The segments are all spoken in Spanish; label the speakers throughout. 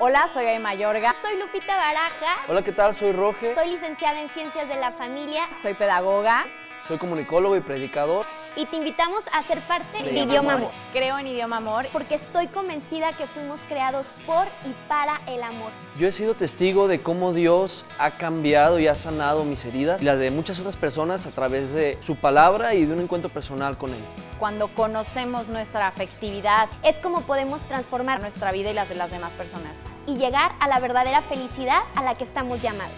Speaker 1: Hola, soy Ay Mayorga.
Speaker 2: Soy Lupita Baraja.
Speaker 3: Hola, ¿qué tal? Soy Roge.
Speaker 2: Soy licenciada en Ciencias de la Familia.
Speaker 1: Soy pedagoga.
Speaker 3: Soy comunicólogo y predicador.
Speaker 2: Y te invitamos a ser parte de,
Speaker 3: De
Speaker 2: Idioma Amor.
Speaker 1: Creo en Idioma Amor.
Speaker 2: Porque estoy convencida que fuimos creados por y para el amor.
Speaker 3: Yo he sido testigo de cómo Dios ha cambiado y ha sanado mis heridas y las de muchas otras personas a través de su palabra y de un encuentro personal con Él.
Speaker 1: Cuando conocemos nuestra afectividad,
Speaker 2: Es como podemos transformar
Speaker 1: nuestra vida y las de las demás personas.
Speaker 2: y llegar a la verdadera felicidad a la que estamos llamados.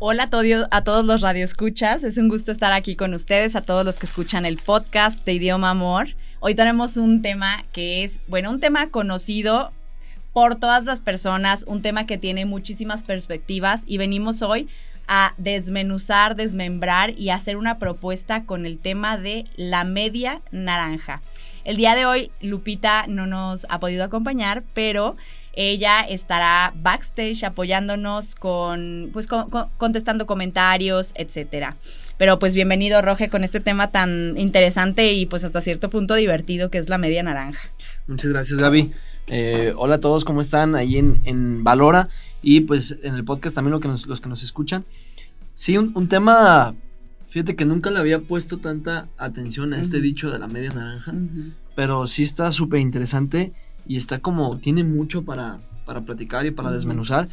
Speaker 4: Hola a todos, a todos los radioescuchas, es un gusto estar aquí con ustedes, a todos los que escuchan el podcast de Idioma Amor. Hoy tenemos un tema que es, bueno, un tema conocido por todas las personas, un tema que tiene muchísimas perspectivas y venimos hoy a desmenuzar, desmembrar y hacer una propuesta con el tema de la media naranja. El día de hoy Lupita no nos ha podido acompañar, pero ella estará backstage apoyándonos con, pues, con- con- contestando comentarios, etcétera. Pero pues bienvenido, Roge, con este tema tan interesante y pues hasta cierto punto divertido que es la media naranja.
Speaker 3: Muchas gracias, Gaby. Eh, hola a todos, ¿cómo están? Ahí en, en Valora y pues en el podcast también lo que nos- los que nos escuchan. Sí, un, un tema, fíjate que nunca le había puesto tanta atención a este dicho de la media naranja, pero sí está súper interesante y está como, tiene mucho para, para platicar y para desmenuzar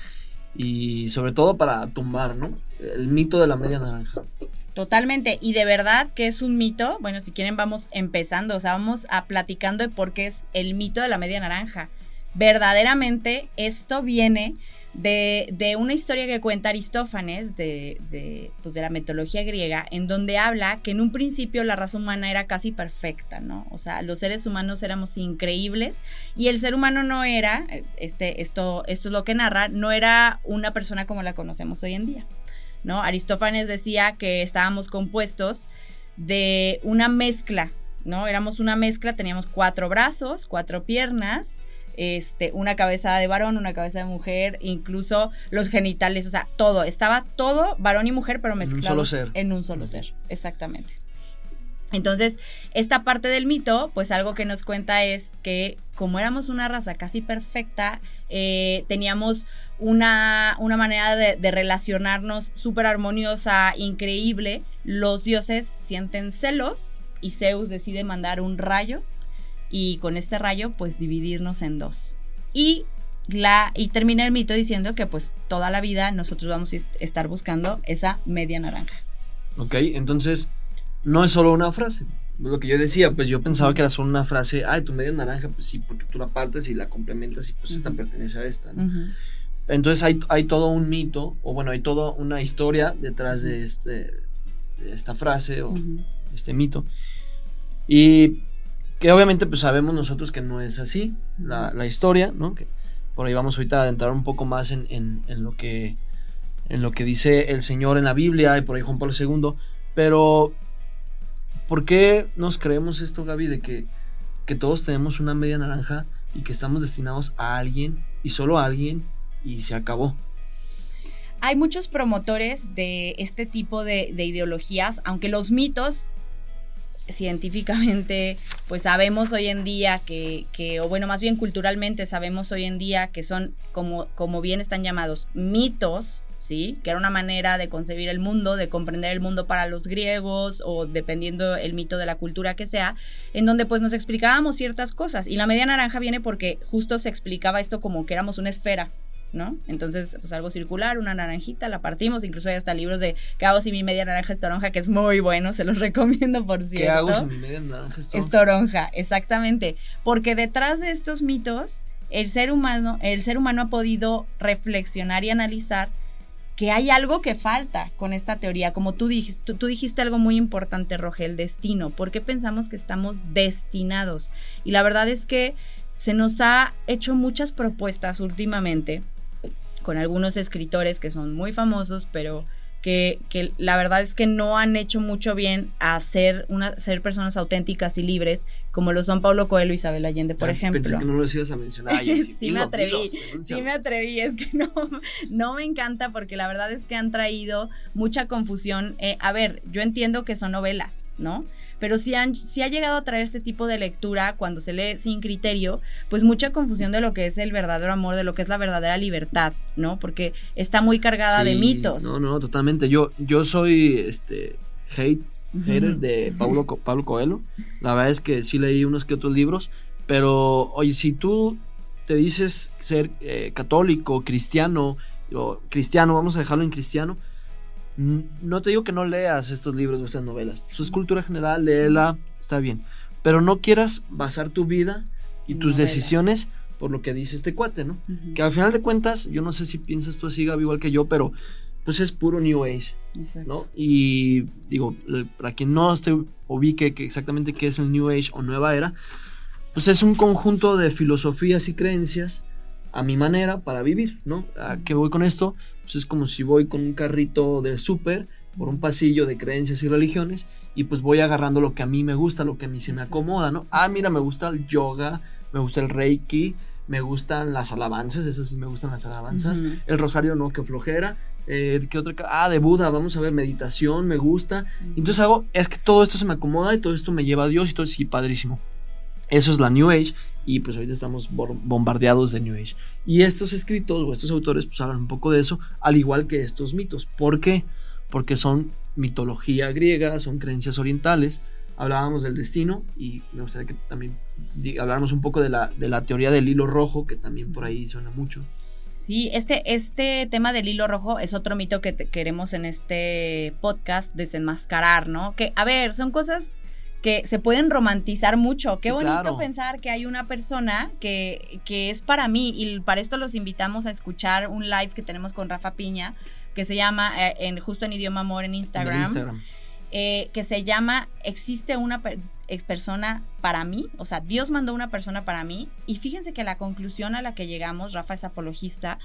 Speaker 3: y sobre todo para tumbar, ¿no? El mito de la media naranja.
Speaker 4: Totalmente, y de verdad que es un mito, bueno, si quieren vamos empezando, o sea, vamos a platicando de por qué es el mito de la media naranja. Verdaderamente esto viene de, de una historia que cuenta Aristófanes de, de, pues de la mitología griega, en donde habla que en un principio la raza humana era casi perfecta, ¿no? O sea, los seres humanos éramos increíbles y el ser humano no era, este, esto, esto es lo que narra, no era una persona como la conocemos hoy en día. ¿no? Aristófanes decía que estábamos compuestos de una mezcla, ¿no? Éramos una mezcla, teníamos cuatro brazos, cuatro piernas, este, una cabeza de varón, una cabeza de mujer, incluso los genitales, o sea, todo, estaba todo varón y mujer, pero
Speaker 3: un
Speaker 4: mezclado
Speaker 3: solo ser.
Speaker 4: En un solo ser, exactamente. Entonces, esta parte del mito, pues algo que nos cuenta es que como éramos una raza casi perfecta, eh, teníamos una, una manera de, de relacionarnos súper armoniosa, increíble. Los dioses sienten celos y Zeus decide mandar un rayo y con este rayo pues dividirnos en dos. Y, la, y termina el mito diciendo que pues toda la vida nosotros vamos a est- estar buscando esa media naranja.
Speaker 3: Ok, entonces no es solo una frase. Lo que yo decía, pues yo pensaba que era solo una frase, ay, tu media naranja, pues sí, porque tú la partes y la complementas y pues esta
Speaker 4: Ujú.
Speaker 3: pertenece a esta. Entonces hay, hay todo un mito, o bueno, hay toda una historia detrás de, este, de esta frase o este mito. Y obviamente pues sabemos nosotros que no es así la, historia, ¿no? Que por ahí vamos ahorita a adentrar un poco más en, lo que, en lo que dice el Señor en la Biblia y por ahí Juan Pablo II. Pero, ¿por qué nos creemos esto, Gaby, de que, que todos tenemos una media naranja y que estamos destinados a alguien y solo a alguien y se acabó?
Speaker 4: Hay muchos promotores de este tipo de ideologías, aunque los mitos científicamente, pues sabemos hoy en día que, que, o bueno, más bien culturalmente sabemos hoy en día que son, como, como bien están llamados, mitos, ¿sí? Que era una manera de concebir el mundo, de comprender el mundo para los griegos o dependiendo el mito de la cultura que sea, en donde pues nos explicábamos ciertas cosas. Y la media naranja viene porque justo se explicaba esto como que éramos una esfera, ¿no? Entonces, pues algo circular, una naranjita, la partimos, incluso hay hasta libros de ¿Qué hago si mi media naranja es toronja? que es muy bueno, se los recomiendo por cierto.
Speaker 3: ¿Qué hago si mi media naranja es
Speaker 4: Es toronja, exactamente. Porque detrás de estos mitos, el ser humano, el ser humano ha podido reflexionar y analizar que hay algo que falta con esta teoría. Como tú dijiste, tú, tú dijiste algo muy importante, Roge, el destino. ¿Por qué pensamos que estamos destinados? Y la verdad es que se nos ha hecho muchas propuestas últimamente con algunos escritores que son muy famosos, pero que, que la verdad es que no han hecho mucho bien a ser, una, ser personas auténticas y libres, como lo son Pablo Coelho y Isabel Allende, por
Speaker 3: Ah,
Speaker 4: ejemplo.
Speaker 3: Pensé que no los ibas a mencionar. así,
Speaker 4: Sí me
Speaker 3: dilo,
Speaker 4: atreví,
Speaker 3: dilos,
Speaker 4: Sí me atreví, es que no, no me encanta porque la verdad es que han traído mucha confusión. Eh, a ver, yo entiendo que son novelas, ¿no? Pero sí, han, sí ha llegado a traer este tipo de lectura cuando se lee sin criterio, pues mucha confusión de lo que es el verdadero amor, de lo que es la verdadera libertad, ¿no? Porque está muy cargada de mitos.
Speaker 3: No, no, totalmente. Yo, yo soy este hate, hater de Pablo, Pablo Coelho. La verdad es que sí leí unos que otros libros, pero oye, si tú te dices ser eh, católico, cristiano, o cristiano, vamos a dejarlo en cristiano, no te digo que no leas estos libros o estas novelas. Pues es cultura general, léela, está bien. Pero no quieras basar tu vida y tus
Speaker 4: Novelas.
Speaker 3: decisiones por lo que dice este cuate, ¿no?
Speaker 4: Ujú.
Speaker 3: Que al final de cuentas, yo no sé si piensas tú así, Gaby, igual que yo, pero pues es puro New Age,
Speaker 4: Exacto.
Speaker 3: ¿no? Y digo, para quien no esté ubique que exactamente qué es el New Age o Nueva Era, pues es un conjunto de filosofías y creencias a mi manera para vivir, ¿no? ¿A qué voy con esto? Pues es como si voy con un carrito de súper por un pasillo de creencias y religiones y pues voy agarrando lo que a mí me gusta, lo que a mí se me acomoda, ¿no? Ah, mira, me gusta el yoga, me gusta el reiki, me gustan las alabanzas, esas sí me gustan las alabanzas, el rosario no, que flojera, eh, ¿qué otra? Ah, de Buda, vamos a ver, meditación, me gusta. Entonces hago, es que todo esto se me acomoda y todo esto me lleva a Dios y todo sí, padrísimo. Eso es la New Age y pues ahorita estamos bombardeados de New Age. Y estos escritos o estos autores pues hablan un poco de eso, al igual que estos mitos. ¿Por qué? Porque son mitología griega, son creencias orientales. Hablábamos del destino y me gustaría que también habláramos un poco de la, de la teoría del hilo rojo, que también por ahí suena mucho.
Speaker 4: Sí, este, este tema del hilo rojo es otro mito que queremos en este podcast desenmascarar, ¿no? Que, a ver, son cosas que se pueden romantizar mucho. Qué
Speaker 3: Sí,
Speaker 4: bonito
Speaker 3: claro.
Speaker 4: pensar que hay una persona que, que es para mí, y para esto los invitamos a escuchar un live que tenemos con Rafa Piña, que se llama eh, en, justo en idioma amor en Instagram,
Speaker 3: Instagram.
Speaker 4: eh, que se llama Existe una per- ex persona para mí, o sea, Dios mandó una persona para mí, y fíjense que la conclusión a la que llegamos, Rafa es apologista,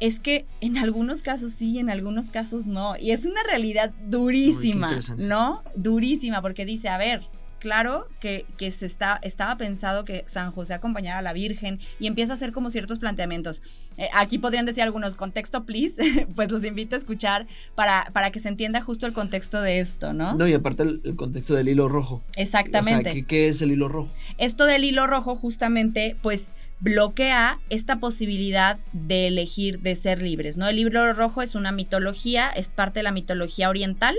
Speaker 4: es que en algunos casos sí y en algunos casos no, y es una realidad durísima. ¿no? Durísima, porque dice, a ver, claro que, que se está, estaba pensado que San José acompañara a la Virgen y empieza a hacer como ciertos planteamientos. Eh, aquí podrían decir algunos, contexto, please, pues los invito a escuchar para, para que se entienda justo el contexto de esto, ¿no?
Speaker 3: No, y aparte el, el contexto del hilo rojo.
Speaker 4: Exactamente.
Speaker 3: O sea, ¿qué, qué es el hilo rojo?
Speaker 4: Esto del hilo rojo justamente pues bloquea esta posibilidad de elegir, de ser libres, ¿no? El hilo rojo es una mitología, es parte de la mitología oriental.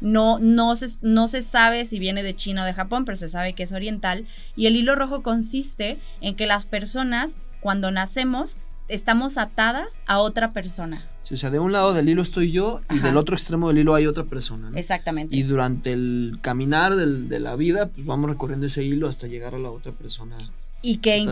Speaker 4: No, no, se, no se sabe si viene de China o de Japón, pero se sabe que es oriental. Y el hilo rojo consiste en que las personas, cuando nacemos, estamos atadas a otra persona.
Speaker 3: Sí, o sea, de un lado del hilo estoy yo y
Speaker 4: Ajá.
Speaker 3: del otro extremo del hilo hay otra persona. ¿no?
Speaker 4: Exactamente.
Speaker 3: Y durante el caminar del- de la vida, pues vamos recorriendo ese hilo hasta llegar a la otra persona
Speaker 4: y
Speaker 3: que
Speaker 4: in-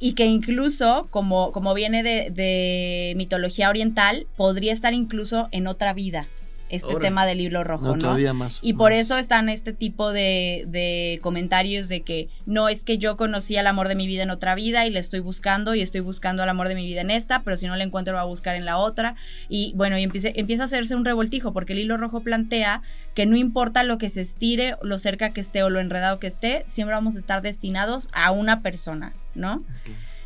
Speaker 4: y que incluso, como, como viene de, de mitología oriental, podría estar incluso en otra vida, este tema del hilo rojo,
Speaker 3: No,
Speaker 4: ¿no?
Speaker 3: todavía más.
Speaker 4: Y por eso están este tipo de, de comentarios de que no es que yo conocí al amor de mi vida en otra vida y le estoy buscando y estoy buscando al amor de mi vida en esta, pero si no le encuentro lo voy a buscar en la otra. Y bueno, y empieza, empieza a hacerse un revoltijo porque el hilo rojo plantea que no importa lo que se estire, lo cerca que esté o lo enredado que esté, siempre vamos a estar destinados a una persona, ¿no?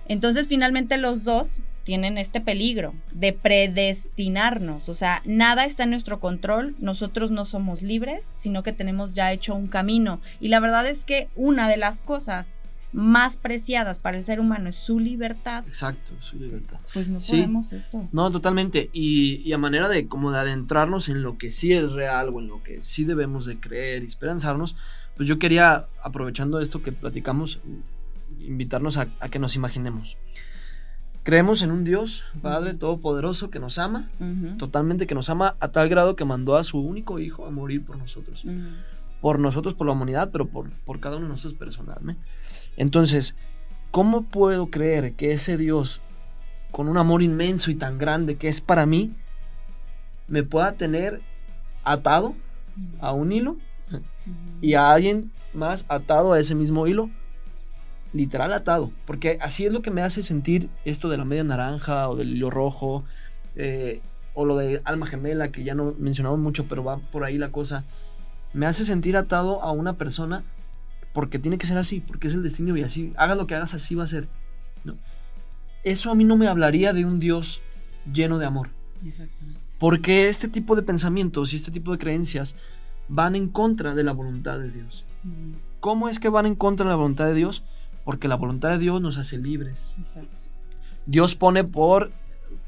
Speaker 4: Entonces finalmente los dos tienen este peligro de predestinarnos, o sea, nada está en nuestro control, nosotros no somos libres, sino que tenemos ya hecho un camino. Y la verdad es que una de las cosas más preciadas para el ser humano es su libertad,
Speaker 3: Exacto, su libertad.
Speaker 4: pues no
Speaker 3: Sí.
Speaker 4: podemos esto.
Speaker 3: No, totalmente. Y, y a manera de como de adentrarnos en lo que sí es real o en lo que sí debemos de creer y esperanzarnos, pues yo quería, aprovechando esto que platicamos, invitarnos a, a que nos imaginemos. Creemos en un Dios, Padre Todopoderoso, que nos ama, totalmente que nos ama a tal grado que mandó a su único hijo a morir por nosotros. Por nosotros, por la humanidad, pero por, por cada uno de nosotros personalmente. Entonces, ¿cómo puedo creer que ese Dios, con un amor inmenso y tan grande que es para mí, me pueda tener atado a un hilo y a alguien más atado a ese mismo hilo? Literal atado, porque así es lo que me hace sentir esto de la media naranja o del hilo rojo, eh, o lo de alma gemela, que ya no mencionamos mucho, pero va por ahí la cosa. Me hace sentir atado a una persona porque tiene que ser así, porque es el destino y así, hagas lo que hagas, así va a ser. ¿no? Eso a mí no me hablaría de un Dios lleno de amor.
Speaker 4: Exactamente.
Speaker 3: Porque este tipo de pensamientos y este tipo de creencias van en contra de la voluntad de Dios. ¿Cómo es que van en contra de la voluntad de Dios? Porque la voluntad de Dios nos hace libres.
Speaker 4: Exacto.
Speaker 3: Dios pone por,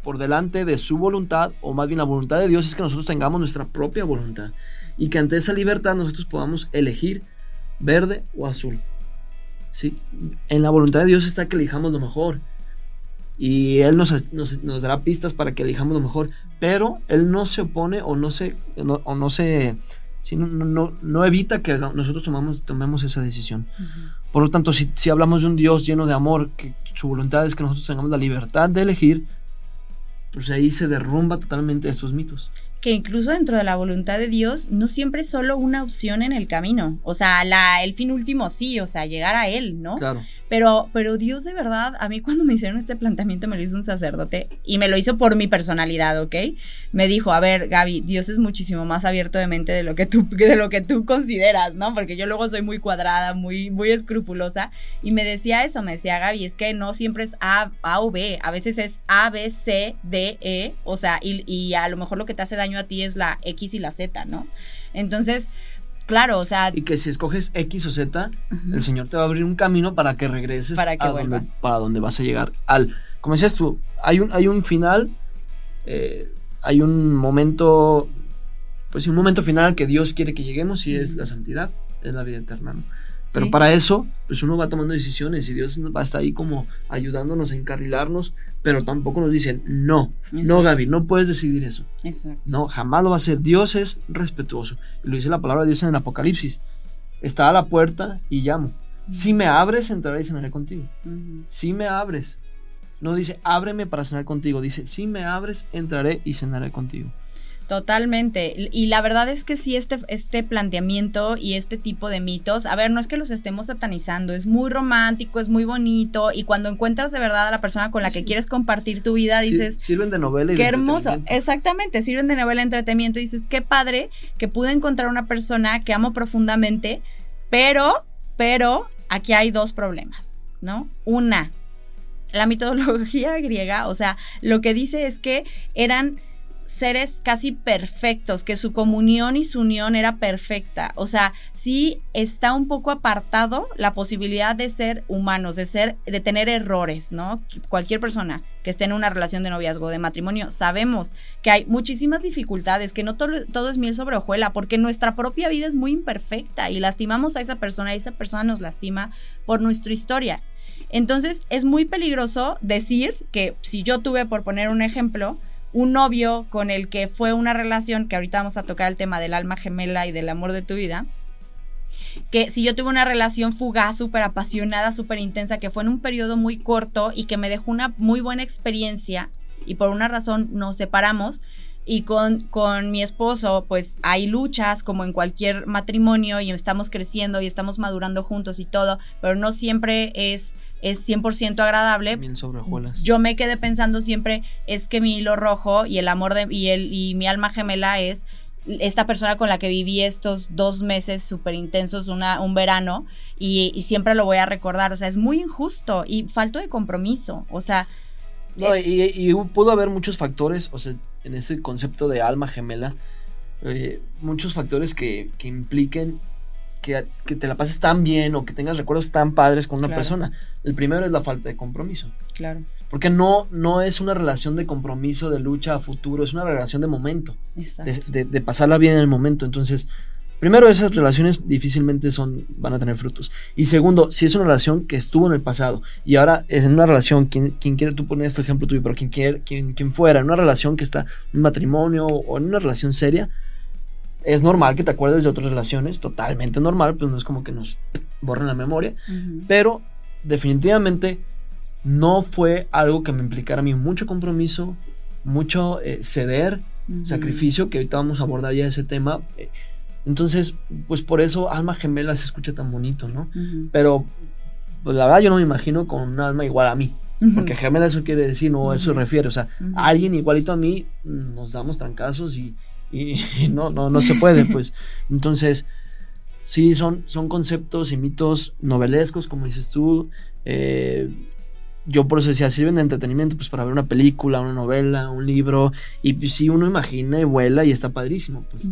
Speaker 3: por delante de su voluntad, o más bien la voluntad de Dios es que nosotros tengamos nuestra propia voluntad. Y que ante esa libertad nosotros podamos elegir verde o azul. ¿Sí? En la voluntad de Dios está que elijamos lo mejor. Y Él nos, nos- nos dará pistas para que elijamos lo mejor. Pero Él no se opone o no se, no- o no se sí, no, no- evita que nosotros tomamos, tomemos esa decisión. Por lo tanto, si, si hablamos de un Dios lleno de amor, que su voluntad es que nosotros tengamos la libertad de elegir, pues ahí se derrumba totalmente estos mitos.
Speaker 4: Que incluso dentro de la voluntad de Dios no siempre es solo una opción en el camino. O sea, la, el fin último sí, o sea, llegar a Él, ¿no?
Speaker 3: Claro.
Speaker 4: Pero, pero Dios de verdad, a mí cuando me hicieron este planteamiento me lo hizo un sacerdote y me lo hizo por mi personalidad, ¿ok? Me dijo, a ver, Gaby, Dios es muchísimo más abierto de mente de lo que tú, de lo que tú consideras, ¿no? Porque yo luego soy muy cuadrada, muy, muy escrupulosa y me decía eso, me decía Gaby, es que no siempre es A, A o B, a veces es A, B, C, D, E, o sea, y, y a lo mejor lo que te hace daño a ti es la X y la Z, ¿no? Entonces, claro, o sea,
Speaker 3: Y que si escoges X o Z, el Señor te va a abrir un camino para que regreses
Speaker 4: Para que
Speaker 3: a donde, para donde vas a llegar. Al, como decías tú, hay un, hay un final, eh, hay un momento, pues un momento final al que Dios quiere que lleguemos y es la santidad, es la vida eterna, ¿no? Pero
Speaker 4: Sí.
Speaker 3: para eso, pues uno va tomando decisiones y Dios va a estar ahí como ayudándonos a encarrilarnos, pero tampoco nos dice, no, no. Gaby, no puedes decidir eso.
Speaker 4: exacto.
Speaker 3: No, jamás lo va a hacer. Dios es respetuoso. Y lo dice la palabra de Dios en el Apocalipsis. Está a la puerta y llamo. Si me abres, entraré y cenaré contigo. Si me abres. No dice, ábreme para cenar contigo. Dice, si me abres, entraré y cenaré contigo.
Speaker 4: Totalmente. Y la verdad es que sí, este, este planteamiento y este tipo de mitos, a ver, no es que los estemos satanizando, es muy romántico, es muy bonito, y cuando encuentras de verdad a la persona con la que quieres compartir tu vida,
Speaker 3: Sí,
Speaker 4: dices,
Speaker 3: sirven de novela y
Speaker 4: qué
Speaker 3: de
Speaker 4: hermoso. Exactamente, sirven de novela de entretenimiento, y dices, qué padre que pude encontrar una persona que amo profundamente, pero, pero, aquí hay dos problemas, ¿no? Una, la mitología griega, o sea, lo que dice es que eran seres casi perfectos, que su comunión y su unión era perfecta. O sea, sí está un poco apartado la posibilidad de ser humanos, de ser, de tener errores, ¿no? Cualquier persona que esté en una relación de noviazgo, de matrimonio, sabemos que hay muchísimas dificultades, que no todo, todo es miel sobre hojuela, porque nuestra propia vida es muy imperfecta y lastimamos a esa persona y esa persona nos lastima por nuestra historia. Entonces es muy peligroso decir que si yo tuve, por poner un ejemplo, un novio con el que fue una relación, que ahorita vamos a tocar el tema del alma gemela y del amor de tu vida, que si yo tuve una relación fugaz, súper apasionada, súper intensa, que fue en un periodo muy corto y que me dejó una muy buena experiencia y por una razón nos separamos, y con, con mi esposo, pues hay luchas como en cualquier matrimonio y estamos creciendo y estamos madurando juntos y todo, pero no siempre es, es 100% agradable.
Speaker 3: Miel sobre.
Speaker 4: Yo me quedé pensando siempre, es que mi hilo rojo y el amor de, y, el, y mi alma gemela es esta persona con la que viví estos dos meses súper intensos, una, un verano, y, y siempre lo voy a recordar. O sea, es muy injusto y falto de compromiso. O sea,
Speaker 3: No, y, y pudo haber muchos factores, o sea, en ese concepto de alma gemela, eh, muchos factores que, que impliquen que, que, te la pases tan bien o que tengas recuerdos tan padres con una
Speaker 4: Claro.
Speaker 3: persona. El primero es la falta de compromiso.
Speaker 4: claro,
Speaker 3: Porque no, no es una relación de compromiso, de lucha a futuro, es una relación de momento,
Speaker 4: exacto.
Speaker 3: de, de- de pasarla bien en el momento. Entonces, primero, esas relaciones difícilmente son, van a tener frutos. Y segundo, si es una relación que estuvo en el pasado y ahora es en una relación, quien, quien quiere, tú pones tu ejemplo tuyo, pero quien, quiere, quien, quien fuera, en una relación que está en un matrimonio o en una relación seria, es normal que te acuerdes de otras relaciones, totalmente normal, pues no es como que nos borren la memoria. Pero definitivamente no fue algo que me implicara a mí mucho compromiso, mucho eh, ceder, sacrificio, que ahorita vamos a abordar ya ese tema. Eh, Entonces, pues por eso alma gemela se escucha tan bonito, ¿no? Pero pues la verdad yo no me imagino con un alma igual a mí, porque gemela eso quiere decir, no, eso
Speaker 4: Ujú.
Speaker 3: refiere, o sea, alguien igualito a mí nos damos trancazos y, y- y no, no, no se puede, pues. Entonces, sí, son, son conceptos y mitos novelescos, como dices tú. eh, yo por eso decía, sirven de entretenimiento, pues para ver una película, una novela, un libro, y pues sí, uno imagina y vuela y está padrísimo, pues.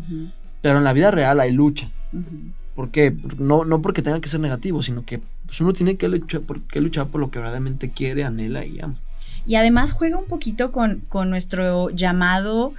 Speaker 3: Pero en la vida real hay lucha.
Speaker 4: Ujú.
Speaker 3: ¿Por qué? Porque No, no porque tenga que ser negativo, sino que pues, uno tiene que luchar, por, que luchar por lo que verdaderamente quiere, anhela y ama.
Speaker 4: Y además juega un poquito con, con nuestro llamado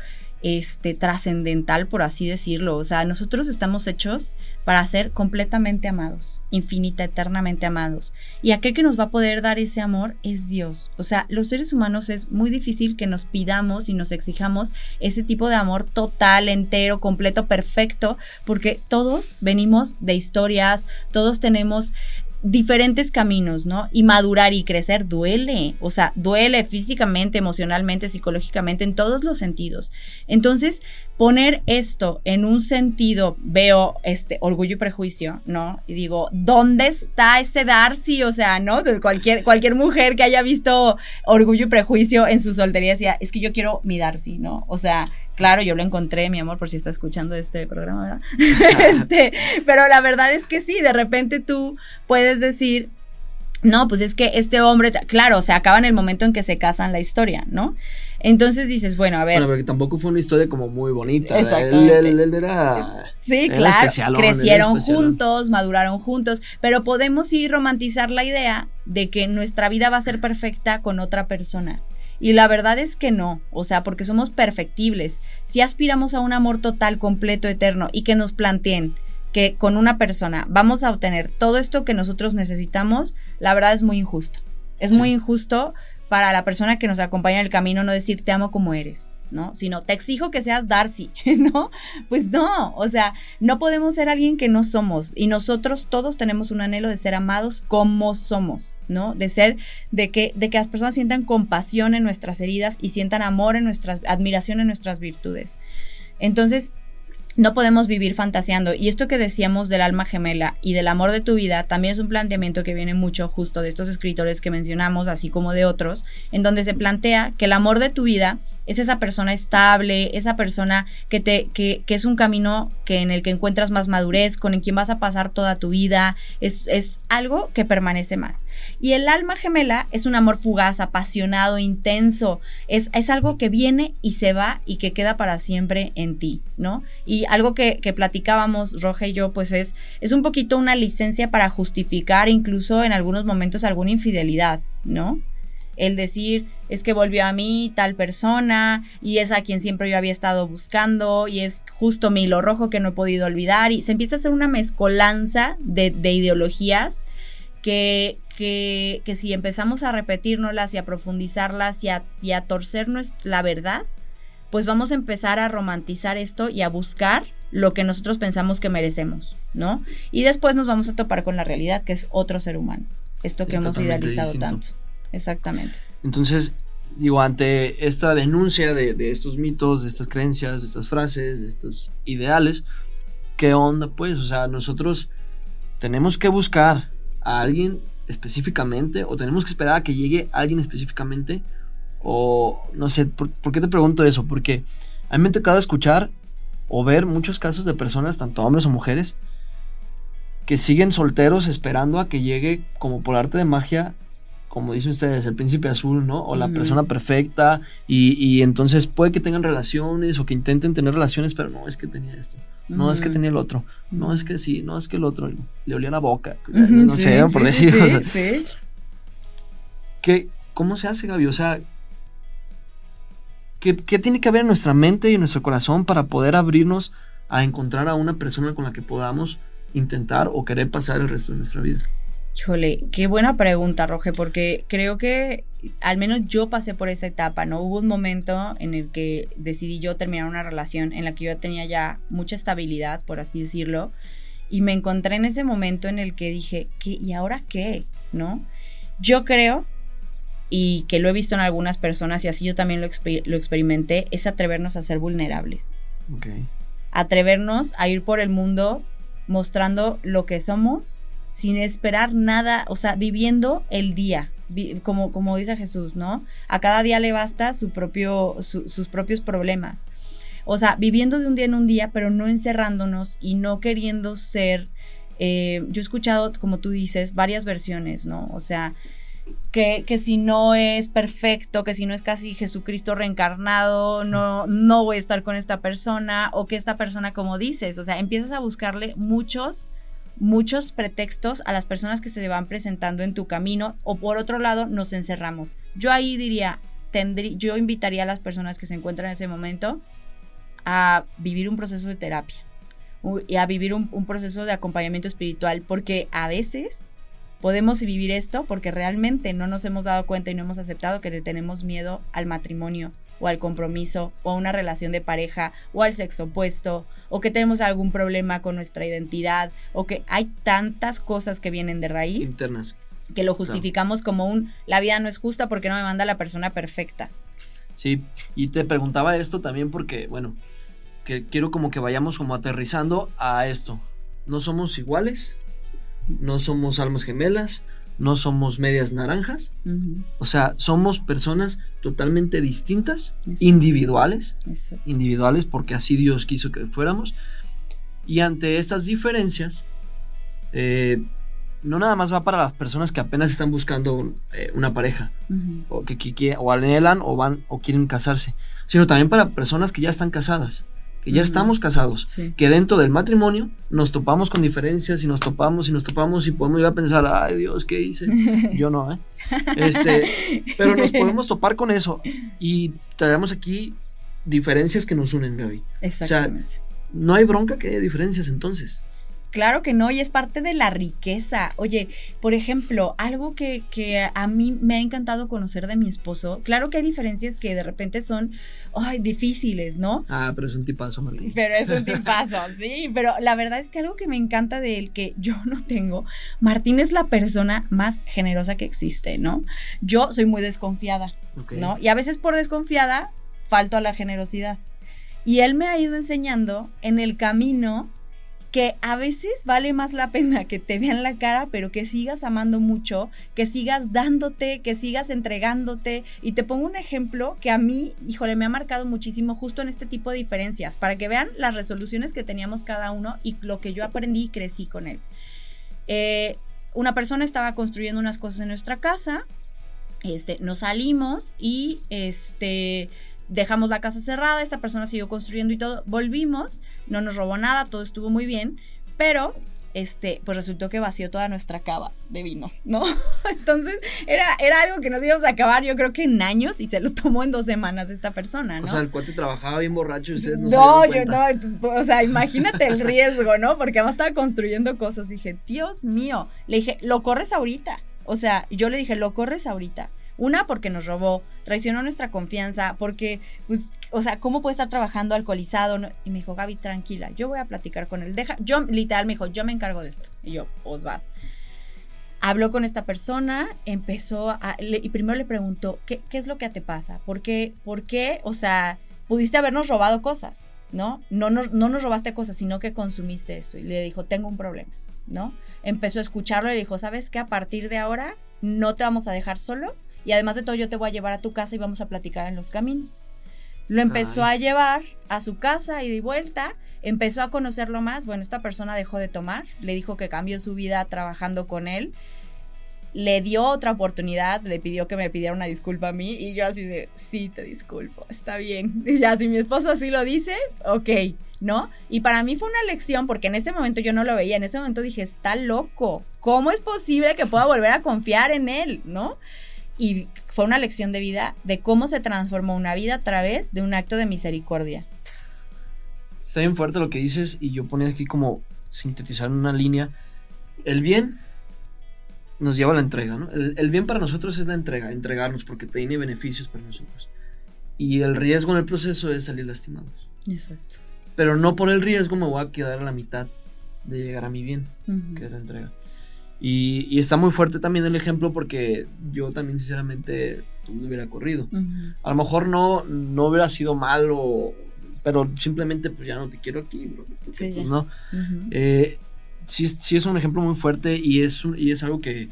Speaker 4: este, trascendental, por así decirlo. O sea, nosotros estamos hechos para ser completamente amados, infinita, eternamente amados. Y aquel que nos va a poder dar ese amor es Dios. O sea, los seres humanos es muy difícil que nos pidamos y nos exijamos ese tipo de amor total, entero, completo, perfecto, porque todos venimos de historias, todos tenemos diferentes caminos, ¿no? Y madurar y crecer duele, o sea, duele físicamente, emocionalmente, psicológicamente, en todos los sentidos. Entonces, poner esto en un sentido, veo este orgullo y prejuicio, ¿no? Y digo, ¿dónde está ese Darcy? O sea, ¿no? Cualquier, cualquier mujer que haya visto orgullo y prejuicio en su soltería decía, es que yo quiero mi Darcy, ¿no? O sea, Claro, yo lo encontré, mi amor, por si está escuchando este programa, ¿verdad? este, pero la verdad es que sí, de repente tú puedes decir, no, pues es que este hombre, claro, se acaba en el momento en que se casan la historia, ¿no? Entonces dices, bueno, a ver.
Speaker 3: Bueno, porque tampoco fue una historia como muy bonita. Él,
Speaker 4: Exactamente.
Speaker 3: él- él era.
Speaker 4: Sí,
Speaker 3: era
Speaker 4: claro. Crecieron juntos, maduraron juntos, pero podemos sí romantizar la idea de que nuestra vida va a ser perfecta con otra persona. Y la verdad es que no, o sea, porque somos perfectibles. Si aspiramos a un amor total, completo, eterno y que nos planteen que con una persona vamos a obtener todo esto que nosotros necesitamos, la verdad es muy injusto. Es
Speaker 3: Sí.
Speaker 4: muy injusto para la persona que nos acompaña en el camino no decir te amo como eres, ¿no? Sino te exijo que seas Darcy, ¿no? Pues no, o sea, no podemos ser alguien que no somos y nosotros todos tenemos un anhelo de ser amados como somos, ¿no? De ser, de que, de que las personas sientan compasión en nuestras heridas y sientan amor en nuestras, admiración en nuestras virtudes. Entonces, no podemos vivir fantaseando. Y esto que decíamos del alma gemela y del amor de tu vida también es un planteamiento que viene mucho justo de estos escritores que mencionamos, así como de otros, en donde se plantea que el amor de tu vida es esa persona estable, esa persona que te, que, que es un camino que en el que encuentras más madurez, con el quien vas a pasar toda tu vida, es, es algo que permanece más. Y el alma gemela es un amor fugaz, apasionado, intenso, es, es algo que viene y se va y que queda para siempre en ti, ¿no? Y algo que, que platicábamos, Roja y yo, pues es, es un poquito una licencia para justificar incluso en algunos momentos alguna infidelidad, ¿no? El decir, es que volvió a mí tal persona y es a quien siempre yo había estado buscando y es justo mi hilo rojo que no he podido olvidar y se empieza a hacer una mezcolanza de, de ideologías que, que, que si empezamos a repetirnoslas y a profundizarlas y a, y a torcer nues- la verdad, pues vamos a empezar a romantizar esto y a buscar lo que nosotros pensamos que merecemos, ¿no? Y después nos vamos a topar con la realidad, que es otro ser humano, esto que hemos idealizado
Speaker 3: distinto.
Speaker 4: tanto. Exactamente.
Speaker 3: Entonces, digo, ante esta denuncia de, estos mitos, de estas creencias, de estas frases, de estos ideales, ¿qué onda pues? O sea, nosotros tenemos que buscar a alguien específicamente o tenemos que esperar a que llegue alguien específicamente o no sé, ¿por, por qué te pregunto eso? Porque a mí me ha tocado escuchar o ver muchos casos de personas, tanto hombres o mujeres, que siguen solteros esperando a que llegue como por arte de magia como dicen ustedes, el príncipe azul, ¿no? O la persona perfecta. Y, y entonces puede que tengan relaciones o que intenten tener relaciones, pero no es que tenía esto. No es que tenía el otro. No es que sí, no es que el otro le olía la boca. No
Speaker 4: sí,
Speaker 3: sé, por decir.
Speaker 4: sí,
Speaker 3: o sea,
Speaker 4: sí.
Speaker 3: ¿qué- ¿Cómo se hace, Gaby? O sea, ¿qué, qué tiene que haber en nuestra mente y en nuestro corazón para poder abrirnos a encontrar a una persona con la que podamos intentar o querer pasar el resto de nuestra vida?
Speaker 4: Híjole, qué buena pregunta, Roge, porque creo que al menos yo pasé por esa etapa, ¿no? Hubo un momento en el que decidí yo terminar una relación en la que yo tenía ya mucha estabilidad, por así decirlo, y me encontré en ese momento en el que dije, ¿qué, ¿y ahora qué? ¿No? Yo creo, y que lo he visto en algunas personas y así yo también lo, exper- lo experimenté, es atrevernos a ser vulnerables
Speaker 3: Ok.
Speaker 4: atrevernos a ir por el mundo mostrando lo que somos sin esperar nada, o sea, viviendo el día, como, como dice Jesús, ¿no? A cada día le basta su propio, su- sus propios problemas. O sea, viviendo de un día en un día, pero no encerrándonos y no queriendo ser... eh, yo he escuchado, como tú dices, varias versiones, ¿no? O sea, que, que, si no es perfecto, que si no es casi Jesucristo reencarnado, no, no voy a estar con esta persona, o que esta persona, como dices, o sea, empiezas a buscarle muchos, muchos pretextos a las personas que se van presentando en tu camino, o por otro lado, nos encerramos. Yo ahí diría, tendrí, yo invitaría a las personas que se encuentran en ese momento a vivir un proceso de terapia y a vivir un, un proceso de acompañamiento espiritual, porque a veces podemos vivir esto porque realmente no nos hemos dado cuenta y no hemos aceptado que le tenemos miedo al matrimonio o al compromiso o a una relación de pareja o al sexo opuesto o que tenemos algún problema con nuestra identidad o que hay tantas cosas que vienen de raíz
Speaker 3: internas
Speaker 4: que lo justificamos como un la vida no es justa porque no me manda la persona perfecta.
Speaker 3: Sí, y te preguntaba esto también porque, bueno, que quiero como que vayamos como aterrizando a esto. No somos iguales, no somos almas gemelas, no somos medias naranjas. Uh -huh. O sea, somos personas totalmente distintas, Exacto. individuales. Exacto. Individuales porque así Dios quiso que fuéramos. Y ante estas diferencias, eh, no nada más va para las personas que apenas están buscando eh, una pareja, uh -huh. o que, que, que, o anhelan o van o quieren casarse, sino también para personas que ya están casadas que ya estamos casados, sí. que dentro del matrimonio nos topamos con diferencias y nos topamos y nos topamos y podemos ir a pensar, ay Dios, ¿qué hice? Yo no, ¿eh? Este, pero nos podemos topar con eso y traemos aquí diferencias que nos unen, Gaby.
Speaker 4: Exactamente.
Speaker 3: O sea, no hay bronca que haya diferencias entonces.
Speaker 4: Claro que no, y es parte de la riqueza. Oye, por ejemplo, algo que, que, a mí me ha encantado conocer de mi esposo, claro que hay diferencias que de repente son ay, difíciles, ¿no?
Speaker 3: Ah, pero es un tipazo, Martín.
Speaker 4: Pero es un tipazo, sí, pero la verdad es que algo que me encanta de él que yo no tengo, Martín es la persona más generosa que existe, ¿no? Yo soy muy desconfiada, okay. ¿no? Y a veces por desconfiada falto a la generosidad. Y él me ha ido enseñando en el camino que a veces vale más la pena que te vean la cara, pero que sigas amando mucho, que sigas dándote, que sigas entregándote. Y te pongo un ejemplo que a mí, híjole, me ha marcado muchísimo justo en este tipo de diferencias, para que vean las resoluciones que teníamos cada uno y lo que yo aprendí y crecí con él. Eh, una persona estaba construyendo unas cosas en nuestra casa, este, nos salimos y este dejamos la casa cerrada, esta persona siguió construyendo y todo, volvimos, no nos robó nada, todo estuvo muy bien, pero este, pues resultó que vació toda nuestra cava de vino, ¿no? Entonces, era, era algo que nos íbamos a acabar, yo creo que en años, y se lo tomó en dos semanas esta persona, ¿no?
Speaker 3: O sea, el cuate trabajaba bien borracho y ustedes no,
Speaker 4: no yo no, entonces, o sea, imagínate el riesgo, ¿no? Porque además estaba construyendo cosas, dije, Dios mío, le dije, lo corres ahorita, o sea, yo le dije, lo corres ahorita. Una, porque nos robó, traicionó nuestra confianza, porque, pues, o sea, ¿cómo puede estar trabajando alcoholizado? Y me dijo, Gaby, tranquila, yo voy a platicar con él. Deja, yo, literal, me dijo, yo me encargo de esto. Y yo, os vas. Habló con esta persona, empezó a, y primero le preguntó, ¿qué, ¿qué es lo que te pasa? ¿Por qué, ¿Por qué, o sea, pudiste habernos robado cosas, ¿no? No nos, no nos robaste cosas, sino que consumiste eso. Y le dijo, tengo un problema, ¿no? Empezó a escucharlo y le dijo, ¿sabes qué? A partir de ahora no te vamos a dejar solo y además de todo yo te voy a llevar a tu casa y vamos a platicar en los caminos. Lo empezó Ay. a llevar a su casa y de vuelta, empezó a conocerlo más, bueno, esta persona dejó de tomar, le dijo que cambió su vida trabajando con él, le dio otra oportunidad, le pidió que me pidiera una disculpa a mí y yo así de, sí, te disculpo, está bien. Y ya, si mi esposo así lo dice, ok, ¿no? Y para mí fue una lección porque en ese momento yo no lo veía, en ese momento dije, está loco, ¿cómo es posible que pueda volver a confiar en él, ¿no? Y fue una lección de vida de cómo se transformó una vida a través de un acto de misericordia.
Speaker 3: Está bien fuerte lo que dices y yo ponía aquí como sintetizar en una línea. El bien nos lleva a la entrega, ¿no? El, el, bien para nosotros es la entrega, entregarnos porque tiene beneficios para nosotros. Y el riesgo en el proceso es salir lastimados.
Speaker 4: Exacto.
Speaker 3: Pero no por el riesgo me voy a quedar a la mitad de llegar a mi bien, uh -huh. que es la entrega. Y, y, está muy fuerte también el ejemplo porque yo también sinceramente pues, no hubiera corrido. Uh -huh. A lo mejor no, no hubiera sido malo, pero simplemente pues ya no te quiero aquí, bro.
Speaker 4: Sí,
Speaker 3: pues, no.
Speaker 4: Uh -huh.
Speaker 3: Eh, sí, sí es un ejemplo muy fuerte y es, un- y es algo que,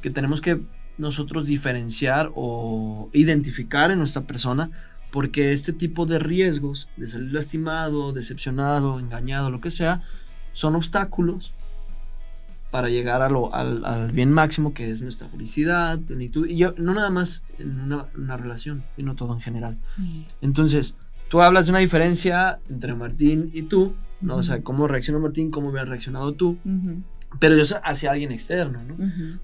Speaker 3: que tenemos que nosotros diferenciar o identificar en nuestra persona porque este tipo de riesgos de salir lastimado, decepcionado, engañado, lo que sea, son obstáculos para llegar a lo, al, al bien máximo que es nuestra felicidad, plenitud. Y yo, no nada más en una, una relación, sino todo en general. Entonces, tú hablas de una diferencia entre Martín y tú, ¿no? O sea, cómo reaccionó Martín, cómo hubiera reaccionado tú, pero yo sé hacia alguien externo, ¿no?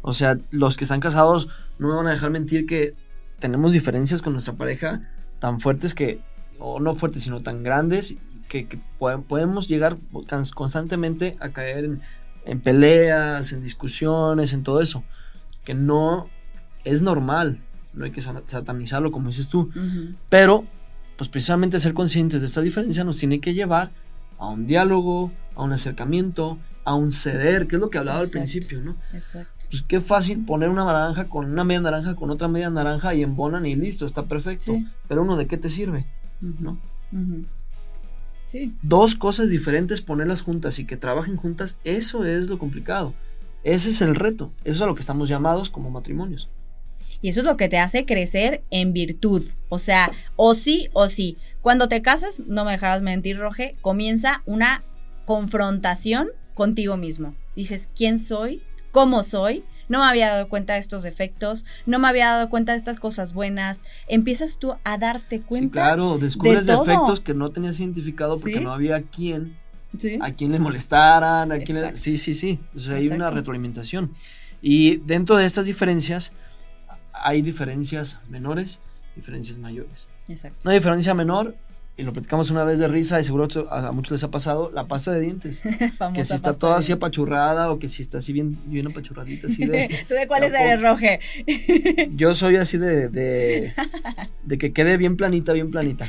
Speaker 3: O sea, los que están casados no me van a dejar mentir que tenemos diferencias con nuestra pareja tan fuertes que, o no fuertes, sino tan grandes, que, que po- podemos llegar cons- constantemente a caer en, en peleas, en discusiones, en todo eso. Que no es normal, no hay que sa- satanizarlo como dices tú,
Speaker 4: Ujú.
Speaker 3: pero pues precisamente ser conscientes de esta diferencia nos tiene que llevar a un diálogo, a un acercamiento, a un ceder, que es lo que hablaba
Speaker 4: Exacto.
Speaker 3: al principio, ¿no?
Speaker 4: Exacto.
Speaker 3: Pues qué fácil poner una naranja con una media naranja con otra media naranja y embonan y listo, está perfecto.
Speaker 4: Sí.
Speaker 3: Pero uno, ¿de qué te sirve?
Speaker 4: Ujú,
Speaker 3: ¿No?
Speaker 4: ujú. Sí.
Speaker 3: Dos cosas diferentes, ponerlas juntas y que trabajen juntas, eso es lo complicado. Ese es el reto. Eso es a lo que estamos llamados como matrimonios.
Speaker 4: Y eso es lo que te hace crecer en virtud. O sea, o sí o sí. Cuando te casas, no me dejarás mentir, Roge, comienza una confrontación contigo mismo. Dices, ¿quién soy? ¿Cómo soy? No me había dado cuenta de estos defectos, no me había dado cuenta de estas cosas buenas. Empiezas tú a darte cuenta.
Speaker 3: Sí, claro, descubres
Speaker 4: de
Speaker 3: defectos que no tenías identificado porque
Speaker 4: Sí.
Speaker 3: no había quien,
Speaker 4: Sí.
Speaker 3: a quien le molestaran, a quien le-. Sí, sí, sí. O sea, hay una retroalimentación. Y dentro de estas diferencias, hay diferencias menores, diferencias mayores.
Speaker 4: Exacto.
Speaker 3: Una diferencia menor, y lo platicamos una vez de risa, y seguro a muchos les ha pasado, la pasta de dientes. Que si está toda así apachurrada o que si está así bien, bien apachurradita, así de...
Speaker 4: ¿Tú de cuáles eres, Roge?
Speaker 3: Yo soy así de, de, de que quede bien planita, bien planita.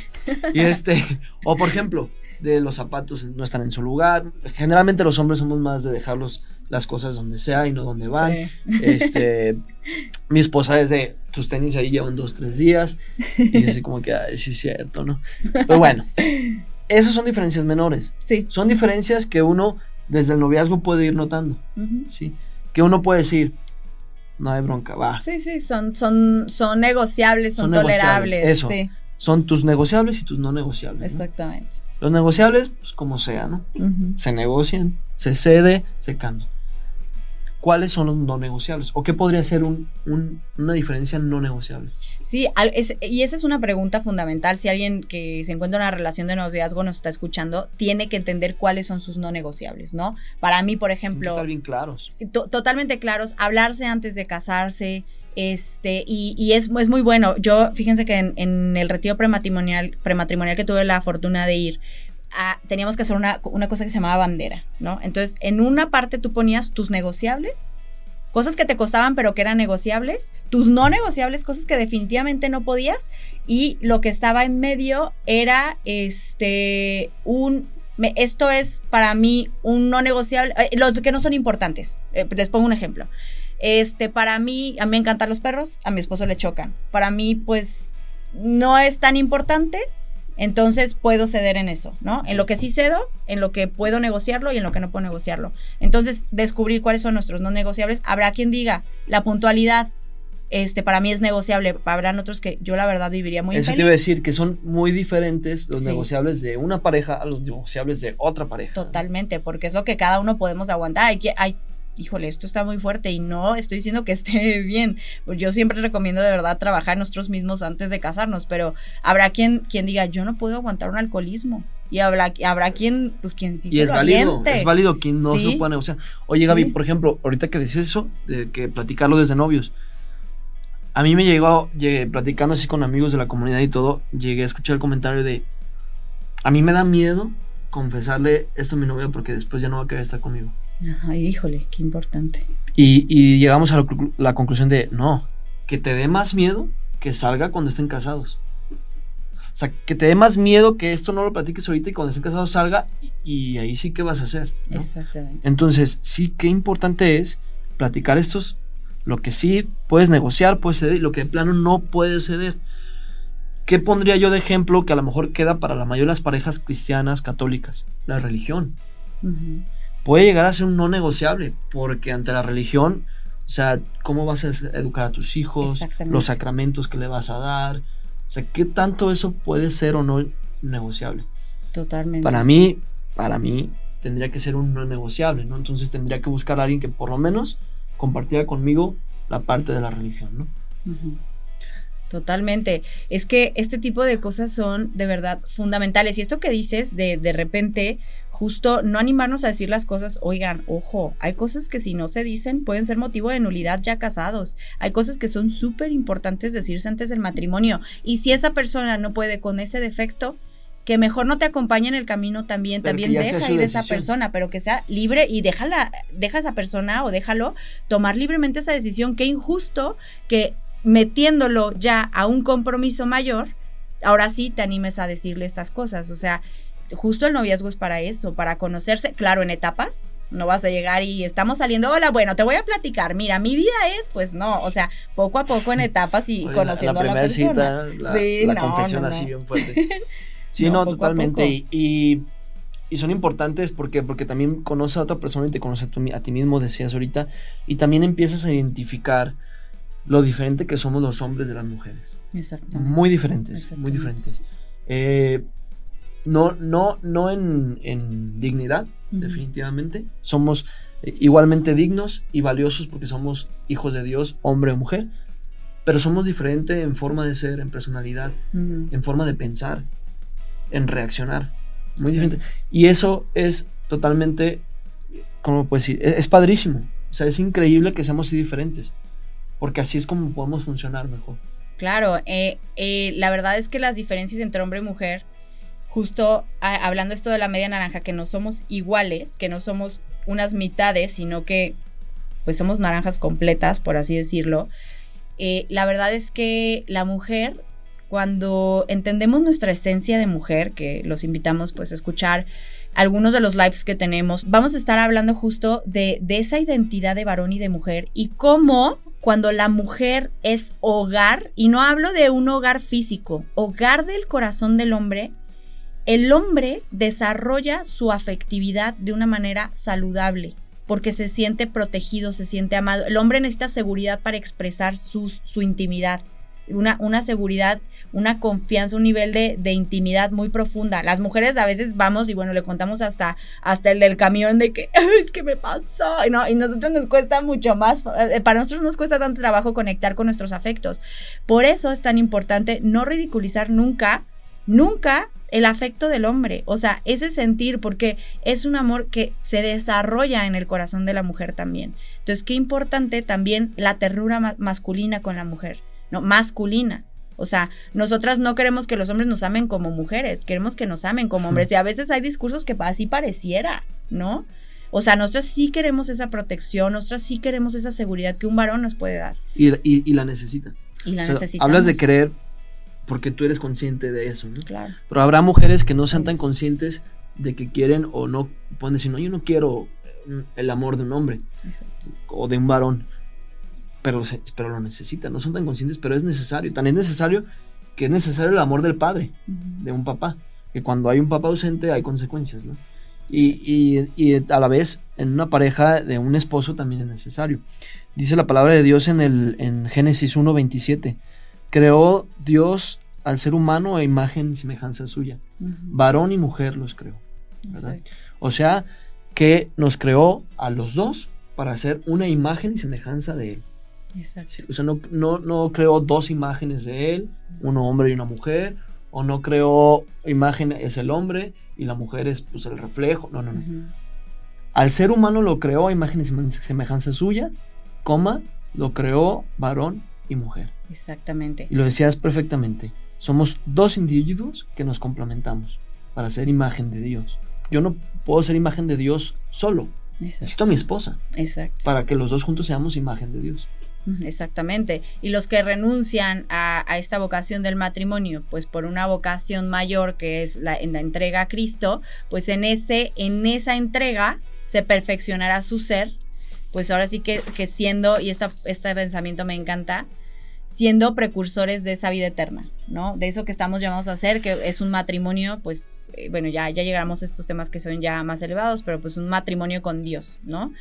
Speaker 3: Y este, o por ejemplo, de los zapatos no están en su lugar. Generalmente los hombres somos más de dejarlos las cosas donde sea y no donde van.
Speaker 4: Sí.
Speaker 3: Este, mi esposa es de tus tenis ahí llevan dos, tres días. Y así como que, ay, sí es cierto, ¿no? Pero bueno, esas son diferencias menores.
Speaker 4: Sí.
Speaker 3: Son diferencias que uno desde el noviazgo puede ir notando. ¿sí? Que uno puede decir, no hay bronca, va.
Speaker 4: Sí, sí, son, son, son negociables, son,
Speaker 3: Son negociables,
Speaker 4: tolerables.
Speaker 3: eso.
Speaker 4: Sí,
Speaker 3: Son tus negociables y tus no negociables. ¿no?
Speaker 4: exactamente.
Speaker 3: Los negociables, pues como sea, ¿no? Se negocian, se cede, se cambia. ¿Cuáles son los no negociables? ¿O qué podría ser un- un- una diferencia no negociable?
Speaker 4: Sí, es- y esa es una pregunta fundamental. Si alguien que se encuentra en una relación de noviazgo nos está escuchando, tiene que entender cuáles son sus no negociables, ¿no? Para mí, por ejemplo,
Speaker 3: estar bien claros.
Speaker 4: to- totalmente claros, hablarse antes de casarse, este, y, es, muy bueno. Yo, fíjense que en, el retiro prematrimonial, prematrimonial que tuve la fortuna de ir, ah, teníamos que hacer una, una cosa que se llamaba bandera, ¿no? Entonces, en una parte tú ponías tus negociables, cosas que te costaban pero que eran negociables, tus no negociables, cosas que definitivamente no podías, y lo que estaba en medio era este un esto es para mí un no negociable, eh, los que no son importantes. Eh, les pongo un ejemplo. Este, para mí, a mí me encantan los perros, a mi esposo le chocan. Para mí, pues, no es tan importante, entonces puedo ceder en eso, ¿no? En lo que sí cedo, en lo que puedo negociarlo y en lo que no puedo negociarlo. Entonces, descubrir cuáles son nuestros no negociables. Habrá quien diga, la puntualidad, este, para mí es negociable. Habrán otros que yo la verdad viviría muy
Speaker 3: Eso te
Speaker 4: infeliz.
Speaker 3: iba a decir que son muy diferentes los
Speaker 4: Sí.
Speaker 3: negociables de una pareja a los negociables de otra pareja.
Speaker 4: Totalmente, porque es lo que cada uno podemos aguantar. Hay que, hay, híjole, esto está muy fuerte y no estoy diciendo que esté bien. Pues yo siempre recomiendo de verdad trabajar nosotros mismos antes de casarnos, pero habrá quien, quien diga, yo no puedo aguantar un alcoholismo. Y habrá, habrá quien, pues quien sí
Speaker 3: Y
Speaker 4: se
Speaker 3: es
Speaker 4: lo
Speaker 3: válido,
Speaker 4: aviente.
Speaker 3: es válido quien no se
Speaker 4: Sí.
Speaker 3: lo pueda negociar. Oye, Gaby,
Speaker 4: Sí.
Speaker 3: por ejemplo, ahorita que dices eso, de que platicarlo desde novios. A mí me llegó, llegué, platicando así con amigos de la comunidad y todo, llegué a escuchar el comentario de, a mí me da miedo confesarle esto a mi novia porque después ya no va a querer estar conmigo.
Speaker 4: Ay, híjole, qué importante.
Speaker 3: Y, y llegamos a la, conclu- la conclusión de, no, que te dé más miedo que salga cuando estén casados. O sea, que te dé más miedo que esto no lo platiques ahorita y cuando estén casados salga y, ahí sí que vas a hacer. ¿no?
Speaker 4: Exactamente.
Speaker 3: Entonces, sí, qué importante es platicar estos, lo que sí puedes negociar, puedes ceder y lo que de plano no puedes ceder. ¿Qué pondría yo de ejemplo que a lo mejor queda para la mayoría de las parejas cristianas, católicas? La religión.
Speaker 4: Ujú.
Speaker 3: Puede llegar a ser un no negociable, porque ante la religión, o sea, ¿cómo vas a educar a tus hijos? Los sacramentos que le vas a dar. O sea, ¿qué tanto eso puede ser o no negociable?
Speaker 4: Totalmente.
Speaker 3: Para mí, para mí, tendría que ser un no negociable, ¿no? Entonces tendría que buscar a alguien que por lo menos compartiera conmigo la parte de la religión, ¿no?
Speaker 4: Totalmente. Es que este tipo de cosas son de verdad fundamentales. Y esto que dices de de repente, justo no animarnos a decir las cosas, oigan, ojo, hay cosas que si no se dicen pueden ser motivo de nulidad ya casados. Hay cosas que son súper importantes decirse antes del matrimonio. Y si esa persona no puede con ese defecto, que mejor no te acompañe en el camino también,
Speaker 3: Pero
Speaker 4: también deja ir a esa persona, pero que sea libre y déjala, deja a esa persona o déjalo tomar libremente esa decisión. Qué injusto que metiéndolo ya a un compromiso mayor, ahora sí te animes a decirle estas cosas. O sea, justo el noviazgo es para eso, para conocerse, claro, en etapas. No vas a llegar y estamos saliendo, hola, bueno, te voy a platicar, mira, mi vida es, pues no, o sea, poco a poco en etapas y
Speaker 3: Oye, la-
Speaker 4: conociendo
Speaker 3: la,
Speaker 4: a la
Speaker 3: primera
Speaker 4: persona.
Speaker 3: cita, la,
Speaker 4: Sí,
Speaker 3: la
Speaker 4: no,
Speaker 3: confesión
Speaker 4: no,
Speaker 3: así bien fuerte. Sí,
Speaker 4: No,
Speaker 3: totalmente. Y, y, y son importantes porque, porque también conoces a otra persona y te conoces a, tu- a ti mismo, decías ahorita, y también empiezas a identificar lo diferente que somos los hombres de las mujeres.
Speaker 4: Exacto.
Speaker 3: Muy diferentes, muy diferentes. Eh, no, no, no en, en dignidad, definitivamente. Somos eh, igualmente dignos y valiosos porque somos hijos de Dios, hombre o mujer. Pero somos diferentes en forma de ser, en personalidad, en forma de pensar, en reaccionar. Muy
Speaker 4: Sí.
Speaker 3: diferente. Y eso es totalmente, ¿cómo puedo decir? Es, es padrísimo. O sea, es increíble que seamos así diferentes. Porque así es como podemos funcionar mejor.
Speaker 4: Claro, eh, eh, la verdad es que las diferencias entre hombre y mujer, justo a- hablando esto de la media naranja, que no somos iguales, que no somos unas mitades, sino que pues somos naranjas completas, por así decirlo. eh, la verdad es que la mujer, cuando entendemos nuestra esencia de mujer, que los invitamos pues a escuchar algunos de los lives que tenemos, vamos a estar hablando justo de, de esa identidad de varón y de mujer y cómo cuando la mujer es hogar, y no hablo de un hogar físico, hogar del corazón del hombre, el hombre desarrolla su afectividad de una manera saludable porque se siente protegido, se siente amado. El hombre necesita seguridad para expresar su, su intimidad, una, una seguridad, una confianza, un nivel de, de intimidad muy profunda. Las mujeres a veces vamos y bueno, le contamos hasta, hasta el del camión de que "Ay, es que me pasó, y ¿no? Y nosotros nos cuesta mucho más, eh, para nosotros nos cuesta tanto trabajo conectar con nuestros afectos. Por eso es tan importante no ridiculizar nunca, nunca el afecto del hombre, o sea, ese sentir, porque es un amor que se desarrolla en el corazón de la mujer también. Entonces, qué importante también la ternura ma- masculina con la mujer, ¿no? Masculina. O sea, nosotras no queremos que los hombres nos amen como mujeres, queremos que nos amen como hombres. Y a veces hay discursos que así pareciera, ¿no? O sea, nosotras sí queremos esa protección, nosotras sí queremos esa seguridad que un varón nos puede dar.
Speaker 3: Y, y- y la necesita.
Speaker 4: Y la
Speaker 3: O sea,
Speaker 4: necesitamos.
Speaker 3: hablas de querer porque tú eres consciente de eso, ¿no?
Speaker 4: Claro.
Speaker 3: Pero habrá mujeres que no sean tan
Speaker 4: es.
Speaker 3: conscientes de que quieren o no, pueden decir, no, yo no quiero eh, el amor de un hombre
Speaker 4: Exacto.
Speaker 3: o de un varón, pero, pero lo necesitan, no son tan conscientes, pero es necesario, tan es necesario que es necesario el amor del padre, de un papá, que cuando hay un papá ausente hay consecuencias, ¿no? Y, y- y a la vez en una pareja de un esposo también es necesario. Dice la palabra de Dios en, el, en Génesis 1.27, creó Dios al ser humano a imagen y semejanza suya,
Speaker 4: Ujú.
Speaker 3: varón y mujer los creó. O sea, que nos creó a los dos para hacer una imagen y semejanza de él.
Speaker 4: Exacto.
Speaker 3: O sea, no, no, no creó dos imágenes de él, un hombre y una mujer, o no creó imagen es el hombre y la mujer es pues el reflejo. No, no, no. Al ser humano lo creó a imagen y semejanza suya, coma, lo creó varón y mujer.
Speaker 4: Exactamente.
Speaker 3: Y lo decías perfectamente. Somos dos individuos que nos complementamos para ser imagen de Dios. Yo no puedo ser imagen de Dios solo. Necesito
Speaker 4: Exacto.
Speaker 3: a mi esposa
Speaker 4: Exacto.
Speaker 3: para que los dos juntos seamos imagen de Dios.
Speaker 4: Exactamente. Y los que renuncian a, a esta vocación del matrimonio, pues por una vocación mayor que es la, en la entrega a Cristo, pues en, ese, en esa entrega se perfeccionará su ser. Pues ahora sí que, que siendo, y esta, este pensamiento me encanta, siendo precursores de esa vida eterna, ¿no? De eso que estamos llamados a hacer, que es un matrimonio, pues, eh, bueno, ya, ya llegamos a estos temas que son ya más elevados, pero pues un matrimonio con Dios, ¿no?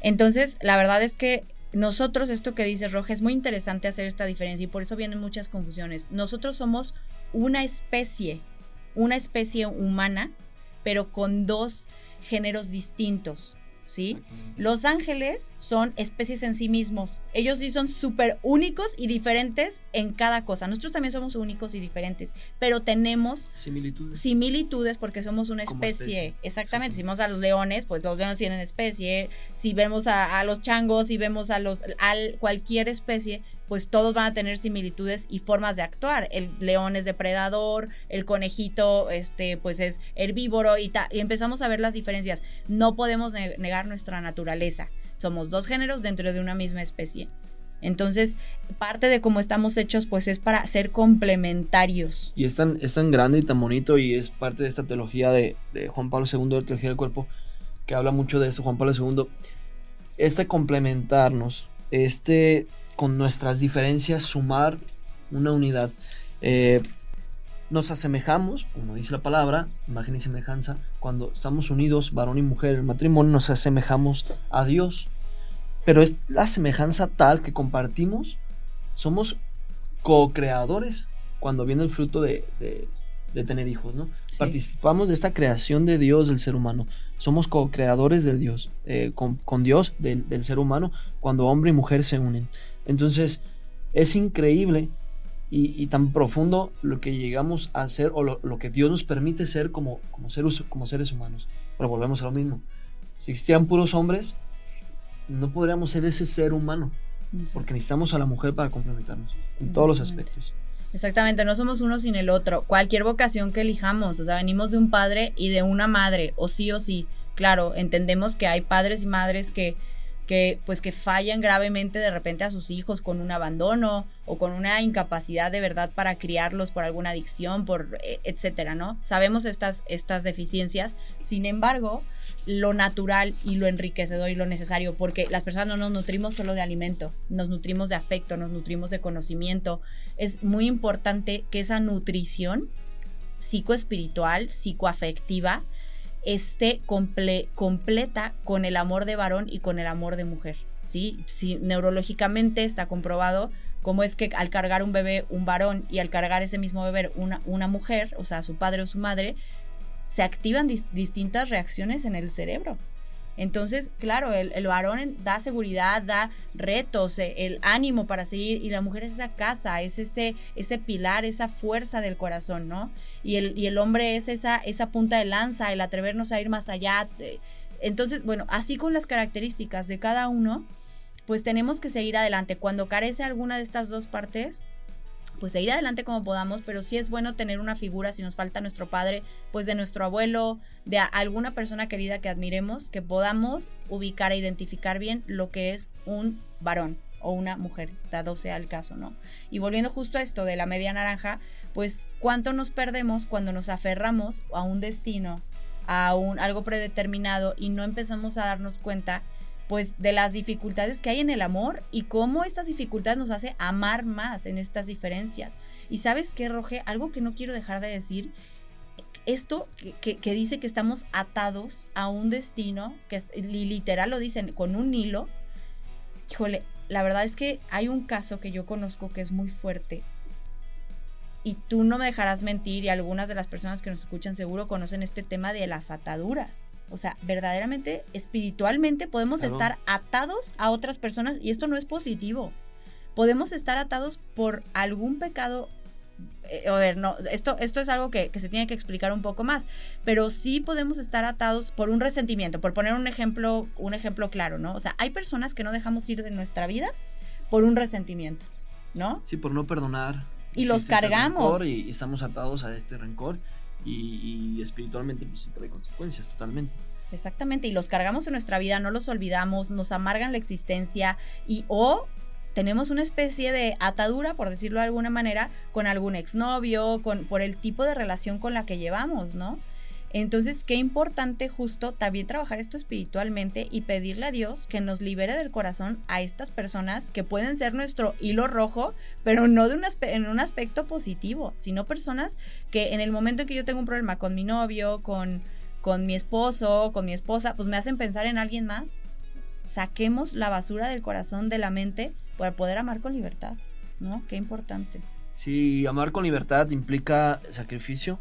Speaker 4: Entonces, la verdad es que nosotros, esto que dice Roja, es muy interesante hacer esta diferencia y por eso vienen muchas confusiones. Nosotros somos una especie, una especie humana, pero con dos géneros distintos. ¿Sí? Los ángeles son especies en sí mismos. Ellos sí son súper únicos y diferentes en cada cosa. Nosotros también somos únicos y diferentes, pero tenemos
Speaker 3: similitudes.
Speaker 4: Similitudes porque somos una especie.
Speaker 3: especie.
Speaker 4: Exactamente. Si vemos a los leones, pues los leones tienen especie. Si vemos a, los changos, si vemos a los a cualquier especie, pues todos van a tener similitudes y formas de actuar. El león es depredador, el conejito, este, pues es herbívoro y, y empezamos a ver las diferencias. No podemos negar nuestra naturaleza. Somos dos géneros dentro de una misma especie. Entonces, parte de cómo estamos hechos, pues es para ser complementarios.
Speaker 3: Y es tan, es tan grande y tan bonito y es parte de esta teología de, Juan Pablo II, de la teología del cuerpo, que habla mucho de eso, Juan Pablo II. Este complementarnos, este con nuestras diferencias sumar una unidad. Eh, nos asemejamos, como dice la palabra, imagen y semejanza, cuando estamos unidos, varón y mujer, el matrimonio, nos asemejamos a Dios. Pero es la semejanza tal que compartimos, somos co-creadores cuando viene el fruto de, tener hijos, ¿no? Participamos de esta creación de Dios del ser humano. Somos co-creadores del Dios, eh, con, Dios, del, del ser humano, cuando hombre y mujer se unen. Entonces, es increíble y, tan profundo lo que llegamos a ser o lo, que Dios nos permite ser como, como, seres, como seres humanos. Pero volvemos a lo mismo. Si existieran puros hombres, no podríamos ser ese ser humano. Porque necesitamos a la mujer para complementarnos en todos los aspectos.
Speaker 4: Exactamente, no somos uno sin el otro. Cualquier vocación que elijamos, o sea, venimos de un padre y de una madre, o sí o sí. Claro, entendemos que hay padres y madres que que pues que fallan gravemente de repente a sus hijos con un abandono o con una incapacidad de verdad para criarlos por alguna adicción, por e, etcétera, ¿no? Sabemos estas estas deficiencias, sin embargo, lo natural y lo enriquecedor y lo necesario porque las personas no nos nutrimos solo de alimento, nos nutrimos de afecto, nos nutrimos de conocimiento. Es muy importante que esa nutrición psicoespiritual, psicoafectiva esté completa con el amor de varón y con el amor de mujer. ¿sí? Si neurológicamente está comprobado cómo es que al cargar un bebé un varón y al cargar ese mismo bebé una, una mujer, o sea, su padre o su madre, se activan distintas reacciones en el cerebro. Entonces, claro, el, varón da seguridad, da retos, eh, el ánimo para seguir, y la mujer es esa casa, es ese, ese pilar, esa fuerza del corazón, ¿no? Y el, y el hombre es esa, esa punta de lanza, el atrevernos a ir más allá. Entonces, bueno, así con las características de cada uno, pues tenemos que seguir adelante. Cuando carece alguna de estas dos partes, pues seguir adelante como podamos, pero sí es bueno tener una figura, si nos falta nuestro padre, pues de nuestro abuelo, de alguna persona querida que admiremos, que podamos ubicar e identificar bien lo que es un varón o una mujer, dado sea el caso, ¿no? Y volviendo justo a esto de la media naranja, pues cuánto nos perdemos cuando nos aferramos a un destino, a un algo predeterminado y no empezamos a darnos cuenta pues de las dificultades que hay en el amor y cómo estas dificultades nos hace amar más en estas diferencias. Y sabes qué, Roge, algo que no quiero dejar de decir, esto que, dice que estamos atados a un destino, que literal lo dicen con un hilo, híjole, la verdad es que hay un caso que yo conozco que es muy fuerte. Y tú no me dejarás mentir y algunas de las personas que nos escuchan seguro conocen este tema de las ataduras. O sea, verdaderamente, espiritualmente podemos estar atados a otras personas y esto no es positivo. Podemos estar atados por algún pecado. Eh, a ver, no, esto, esto es algo que, que, se tiene que explicar un poco más, pero sí podemos estar atados por un resentimiento, por poner un ejemplo, un ejemplo claro, ¿no? O sea, hay personas que no dejamos ir de nuestra vida por un resentimiento, ¿no?
Speaker 3: Sí, por no perdonar.
Speaker 4: Y los cargamos.
Speaker 3: Y, estamos atados a este rencor y, espiritualmente pues trae consecuencias totalmente.
Speaker 4: Exactamente, y los cargamos en nuestra vida, no los olvidamos, nos amargan la existencia y o tenemos una especie de atadura, por decirlo de alguna manera, con algún exnovio, con, por el tipo de relación con la que llevamos, ¿no? Entonces, qué importante justo también trabajar esto espiritualmente y pedirle a Dios que nos libere del corazón a estas personas que pueden ser nuestro hilo rojo, pero no de un en un aspecto positivo, sino personas que en el momento en que yo tengo un problema con mi novio, con, con mi esposo, con mi esposa, pues me hacen pensar en alguien más. Saquemos la basura del corazón, de la mente, para poder amar con libertad, ¿no? Qué importante.
Speaker 3: Sí, amar con libertad implica sacrificio,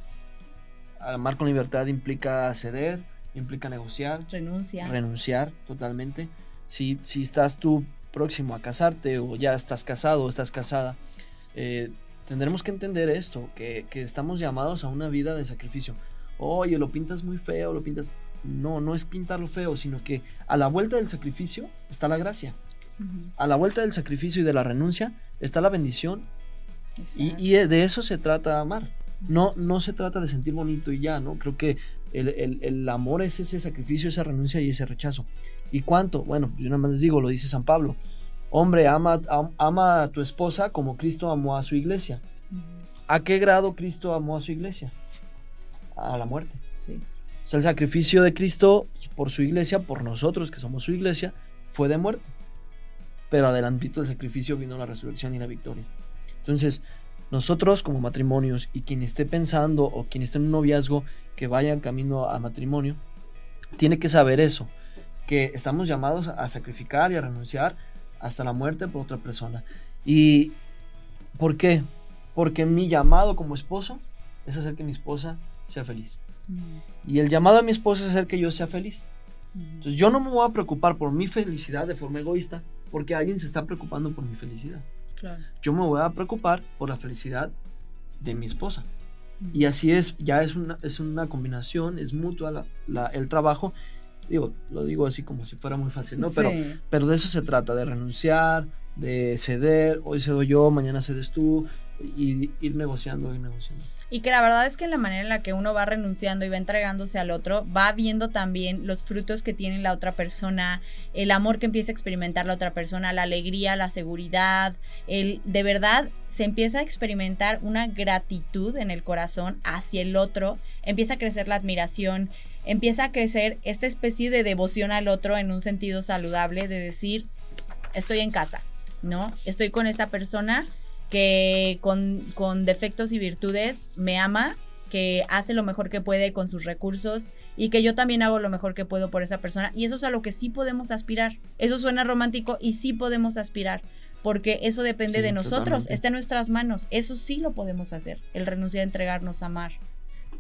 Speaker 3: amar con libertad implica ceder, implica negociar,
Speaker 4: Renuncia.
Speaker 3: renunciar totalmente. Si, si estás tú próximo a casarte o ya estás casado o estás casada, eh, tendremos que entender esto, que, que estamos llamados a una vida de sacrificio. Oye, lo pintas muy feo, lo pintas... No, no es pintarlo feo, sino que a la vuelta del sacrificio está la gracia. A la vuelta del sacrificio y de la renuncia está la bendición. Y, y de eso se trata amar. No, no se trata de sentir bonito y ya, ¿no? Creo que el, el- el amor es ese sacrificio, esa renuncia y ese rechazo. ¿Y cuánto? Bueno, yo nada más les digo, lo dice San Pablo. Hombre, ama, am- ama a tu esposa como Cristo amó a su iglesia. ¿A qué grado Cristo amó a su iglesia? A la muerte.
Speaker 4: Sí.
Speaker 3: O sea, el sacrificio de Cristo por su iglesia, por nosotros que somos su iglesia, fue de muerte. Pero adelantito del sacrificio vino la resurrección y la victoria. Entonces, nosotros como matrimonios y quien esté pensando o quien esté en un noviazgo que vaya camino a matrimonio, tiene que saber eso, que estamos llamados a sacrificar y a renunciar hasta la muerte por otra persona. ¿Y por qué? Porque mi llamado como esposo es hacer que mi esposa sea feliz.
Speaker 4: Ujú.
Speaker 3: Y el llamado a mi esposa es hacer que yo sea feliz.
Speaker 4: Ujú.
Speaker 3: Entonces yo no me voy a preocupar por mi felicidad de forma egoísta porque alguien se está preocupando por mi felicidad.
Speaker 4: Claro.
Speaker 3: Yo me voy a preocupar por la felicidad de mi esposa. Y así es, ya es una, es una combinación, es mutua la- la- el trabajo. Digo, lo digo así como si fuera muy fácil, ¿no? Pero, pero de eso se trata, de renunciar, de ceder, hoy cedo yo, mañana cedes tú, y ir negociando, ir negociando.
Speaker 4: Y que la verdad es que la manera en la que uno va renunciando y va entregándose al otro, va viendo también los frutos que tiene la otra persona, el amor que empieza a experimentar la otra persona, la alegría, la seguridad, el de verdad se empieza a experimentar una gratitud en el corazón hacia el otro, empieza a crecer la admiración, empieza a crecer esta especie de devoción al otro en un sentido saludable de decir, estoy en casa, ¿no? Estoy con esta persona que con, con defectos y virtudes me ama, que hace lo mejor que puede con sus recursos y que yo también hago lo mejor que puedo por esa persona. Y eso es a lo que sí podemos aspirar. Eso suena romántico y sí podemos aspirar. Porque eso depende
Speaker 3: Sí,
Speaker 4: de nosotros,
Speaker 3: totalmente.
Speaker 4: está en nuestras manos. Eso sí lo podemos hacer. El renunciar a entregarnos a amar.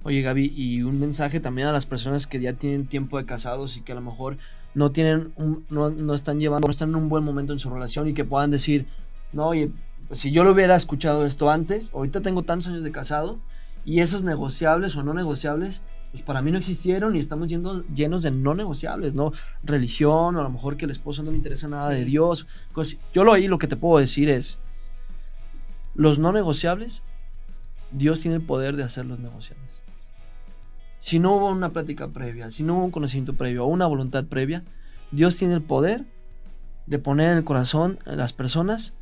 Speaker 3: Oye Gaby, y un mensaje también a las personas que ya tienen tiempo de casados y que a lo mejor no tienen un- no, no están llevando, no están en un buen momento en su relación y que puedan decir, no, oye, si yo lo hubiera escuchado esto antes, ahorita tengo tantos años de casado y esos negociables o no negociables, pues para mí no existieron y estamos yendo, llenos de no negociables, ¿no? Religión, o a lo mejor que el esposo no le interesa nada
Speaker 4: Sí.
Speaker 3: de Dios. cosas- Yo lo ahí lo que te puedo decir es, los no negociables, Dios tiene el poder de hacerlos negociables. Si no hubo una plática previa, si no hubo un conocimiento previo o una voluntad previa, Dios tiene el poder de poner en el corazón a las personas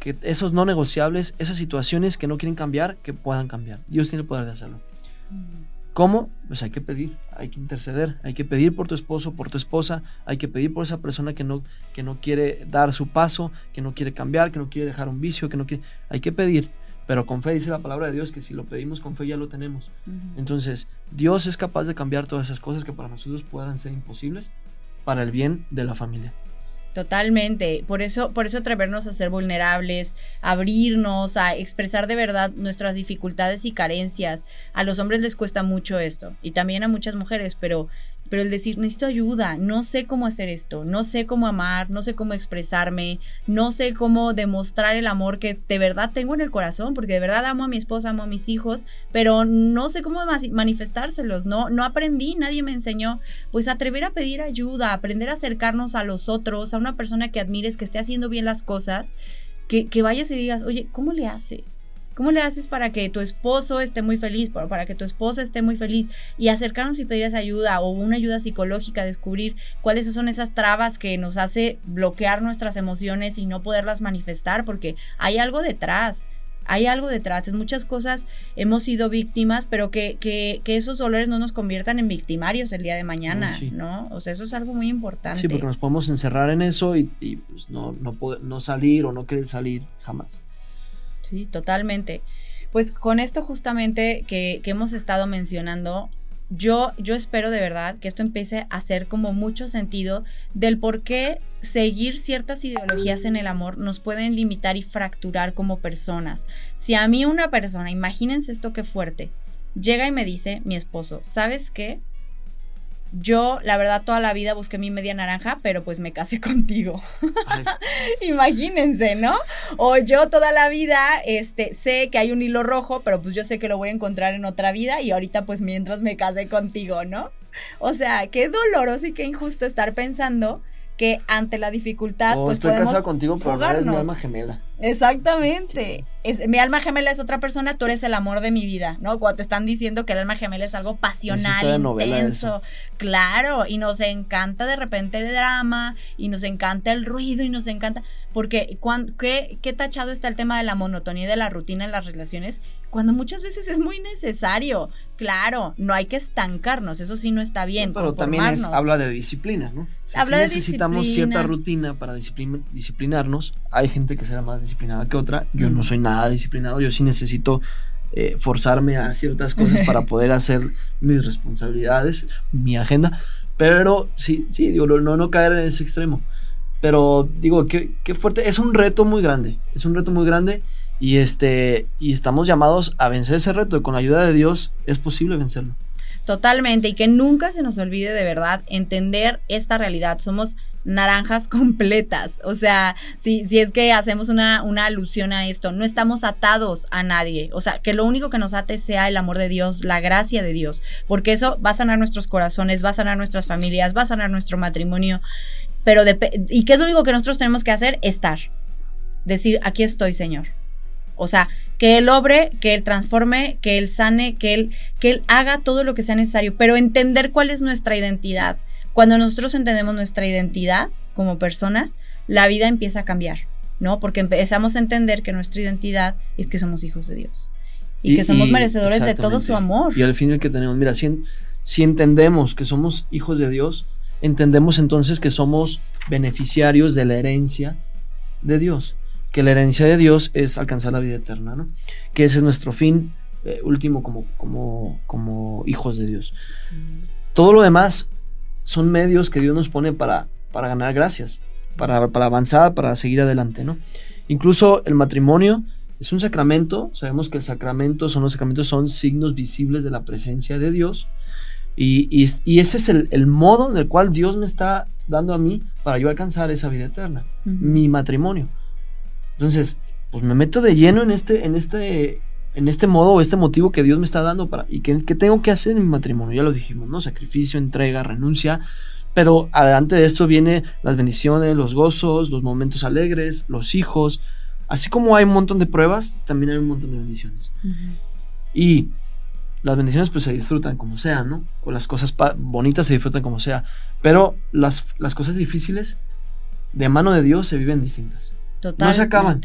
Speaker 3: que esos no negociables, esas situaciones que no quieren cambiar, que puedan cambiar. Dios tiene el poder de hacerlo. ¿Cómo? Pues hay que pedir, hay que interceder, hay que pedir por tu esposo, por tu esposa, hay que pedir por esa persona que no, que no quiere dar su paso, que no quiere cambiar, que no quiere dejar un vicio, que no quiere... Hay que pedir, pero con fe dice la palabra de Dios que si lo pedimos con fe ya lo tenemos. Entonces, Dios es capaz de cambiar todas esas cosas que para nosotros puedan ser imposibles para el bien de la familia.
Speaker 4: Totalmente. Por eso, por eso atrevernos a ser vulnerables, abrirnos, a expresar de verdad nuestras dificultades y carencias. A los hombres les cuesta mucho esto y también a muchas mujeres, pero, pero el decir necesito ayuda, no sé cómo hacer esto, no sé cómo amar, no sé cómo expresarme, no sé cómo demostrar el amor que de verdad tengo en el corazón, porque de verdad amo a mi esposa, amo a mis hijos, pero no sé cómo manifestárselos, no, no aprendí, nadie me enseñó pues atrever a pedir ayuda, aprender a acercarnos a los otros, a una persona que admires, que esté haciendo bien las cosas, que, que vayas y digas, oye, ¿cómo le haces? ¿Cómo le haces para que tu esposo esté muy feliz, para, para que tu esposa esté muy feliz? Y acercarnos y pedir esa ayuda o una ayuda psicológica, descubrir cuáles son esas trabas que nos hace bloquear nuestras emociones y no poderlas manifestar, porque hay algo detrás hay algo detrás. En muchas cosas hemos sido víctimas, pero que, que, que esos dolores no nos conviertan en victimarios el día de mañana,
Speaker 3: sí.
Speaker 4: ¿no? O sea, eso es algo muy importante.
Speaker 3: Sí, porque nos podemos encerrar en eso y, y, pues no, no, no salir o no querer salir jamás.
Speaker 4: Sí, totalmente. Pues con esto justamente que, hemos estado mencionando, yo, yo espero de verdad que esto empiece a hacer como mucho sentido del por qué seguir ciertas ideologías en el amor nos pueden limitar y fracturar como personas. Si a mí una persona, imagínense esto que fuerte, llega y me dice, mi esposo, ¿sabes qué? Yo, la verdad, toda la vida busqué mi media naranja, pero pues me casé contigo. Imagínense, ¿no? O yo toda la vida, este, sé que hay un hilo rojo, pero pues yo sé que lo voy a encontrar en otra vida y ahorita pues mientras me casé contigo, ¿no? O sea, qué doloroso y qué injusto estar pensando que ante la dificultad
Speaker 3: oh,
Speaker 4: pues
Speaker 3: estoy
Speaker 4: podemos
Speaker 3: casado contigo, pero no eres mi alma gemela.
Speaker 4: Exactamente. Es- mi alma gemela es otra persona, tú eres el amor de mi vida, ¿no? Cuando te están diciendo que el alma gemela es algo pasional, intenso. Claro, y nos encanta de repente el drama, y nos encanta el ruido, y nos encanta. Porque, cuan- ¿qué, qué tachado está el tema de la monotonía y de la rutina en las relaciones? Cuando muchas veces es muy necesario. Claro, no hay que estancarnos, eso sí no está bien.
Speaker 3: Pero también es, habla de disciplina, ¿no? Sea,
Speaker 4: Habla
Speaker 3: sí
Speaker 4: de
Speaker 3: necesitamos cierta rutina para disciplin- disciplinarnos. Hay gente que será más disciplinada que otra. Yo no soy nada disciplinado. Yo sí necesito eh, forzarme a ciertas cosas para poder hacer mis responsabilidades, mi agenda. Pero sí, sí, digo, no, no caer en ese extremo. Pero digo, qué, qué fuerte. Es un reto muy grande. Es un reto muy grande. Y este. Y estamos llamados a vencer ese reto. Y con la ayuda de Dios es posible vencerlo.
Speaker 4: Totalmente, y que nunca se nos olvide de verdad entender esta realidad. Somos naranjas completas. O sea, si, si es que hacemos una, una alusión a esto, no estamos atados a nadie. O sea, que lo único que nos ate sea el amor de Dios, la gracia de Dios, porque eso va a sanar nuestros corazones, va a sanar nuestras familias, va a sanar nuestro matrimonio. Pero, ¿y qué es lo único que nosotros tenemos que hacer? Estar. Decir, aquí estoy, Señor. O sea, que Él obre, que Él transforme, que Él sane, que Él, que Él haga todo lo que sea necesario, pero entender cuál es nuestra identidad. Cuando nosotros entendemos nuestra identidad como personas, la vida empieza a cambiar, ¿no? Porque empezamos a entender que nuestra identidad es que somos hijos de Dios y, que somos merecedores de todo su amor.
Speaker 3: Y al fin el que tenemos, mira, si, en- si entendemos que somos hijos de Dios, entendemos entonces que somos beneficiarios de la herencia de Dios. Que la herencia de Dios es alcanzar la vida eterna, ¿no? Que ese es nuestro fin eh, último como, como, como hijos de Dios. Todo lo demás son medios que Dios nos pone para, para ganar gracias, para, para avanzar, para seguir adelante, ¿no? Incluso el matrimonio es un sacramento, sabemos que el sacramento son los sacramentos, son signos visibles de la presencia de Dios. Y, y es- y ese es el, el modo en el cual Dios me está dando a mí para yo alcanzar esa vida eterna, mi matrimonio. Entonces, pues me meto de lleno en este, en este, en este modo o este motivo que Dios me está dando para, y que, que tengo que hacer en mi matrimonio. Ya lo dijimos, ¿no? Sacrificio, entrega, renuncia. Pero adelante de esto vienen las bendiciones, los gozos, los momentos alegres, los hijos. Así como hay un montón de pruebas, también hay un montón de bendiciones. Y las bendiciones pues se disfrutan como sea, ¿no? O las cosas bonitas se disfrutan como sea. Pero las, las cosas difíciles de mano de Dios se viven distintas. No se acaban,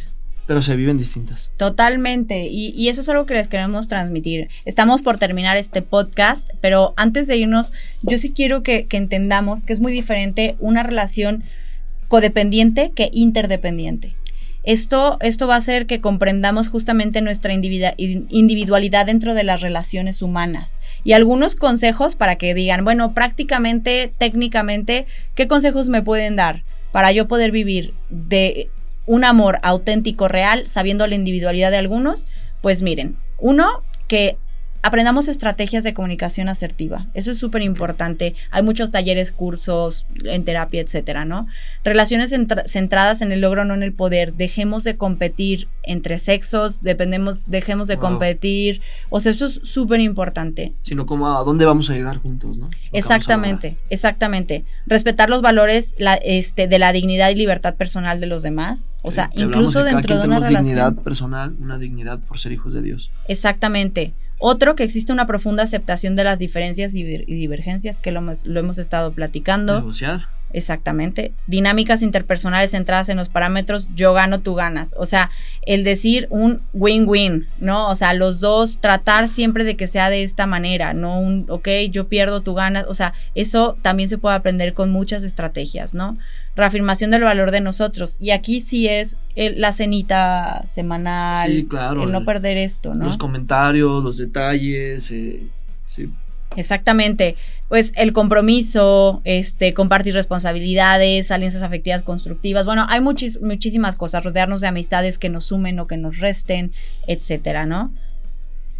Speaker 3: pero se viven distintas.
Speaker 4: Totalmente, y, y eso es algo que les queremos transmitir. Estamos por terminar este podcast, pero antes de irnos, yo sí quiero que, que entendamos que es muy diferente una relación codependiente que interdependiente. Esto, esto va a hacer que comprendamos justamente nuestra individualidad dentro de las relaciones humanas. Y algunos consejos para que digan, bueno, prácticamente, técnicamente, ¿qué consejos me pueden dar para yo poder vivir de un amor auténtico, real, sabiendo la individualidad de algunos? Pues miren, uno, que aprendamos estrategias de comunicación asertiva. Eso es súper importante. Hay muchos talleres, cursos en terapia, etcétera, ¿no? Relaciones centra- centradas en el logro, no en el poder. Dejemos de competir entre sexos, dependemos, dejemos de
Speaker 3: Wow.
Speaker 4: competir. O sea, eso es súper importante.
Speaker 3: Sino como a dónde vamos a llegar juntos, ¿no? Lo
Speaker 4: Exactamente, exactamente. Respetar los valores la- este, de la dignidad y libertad personal de los demás. O sea,
Speaker 3: hablamos
Speaker 4: incluso
Speaker 3: de
Speaker 4: dentro de una
Speaker 3: tenemos
Speaker 4: relación.
Speaker 3: dignidad personal, una dignidad por ser hijos de Dios.
Speaker 4: Exactamente. Otro, que existe una profunda aceptación de las diferencias y, divergencias, que lo, hemos- lo hemos estado platicando.
Speaker 3: Negociar.
Speaker 4: Exactamente. Dinámicas interpersonales centradas en los parámetros yo gano, tú ganas. O sea, el decir un win-win, ¿no? O sea, los dos tratar siempre de que sea de esta manera, no un, ok, yo pierdo, tú ganas. O sea, eso también se puede aprender con muchas estrategias, ¿no? Reafirmación del valor de nosotros. Y aquí sí es el- la cenita semanal,
Speaker 3: Sí, claro,
Speaker 4: el no
Speaker 3: el-
Speaker 4: perder esto, ¿no?
Speaker 3: Los comentarios, los detalles. eh, sí.
Speaker 4: Exactamente. Pues el compromiso, este, compartir responsabilidades, alianzas afectivas constructivas. Bueno, hay muchis- muchísimas cosas. Rodearnos de amistades que nos sumen o que nos resten, etcétera, ¿no?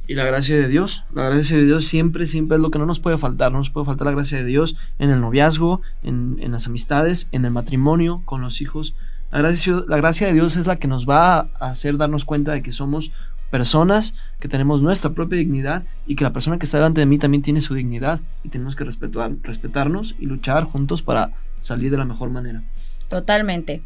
Speaker 3: Y la gracia de Dios. La gracia de Dios siempre, siempre es lo que no nos puede faltar. No nos puede faltar la gracia de Dios en el noviazgo, en, en las amistades, en el matrimonio, con los hijos. La gracia, la gracia de Dios es la que nos va a hacer darnos cuenta de que somos personas, que tenemos nuestra propia dignidad y que la persona que está delante de mí también tiene su dignidad y tenemos que respetar, respetarnos y luchar juntos para salir de la mejor manera.
Speaker 4: Totalmente.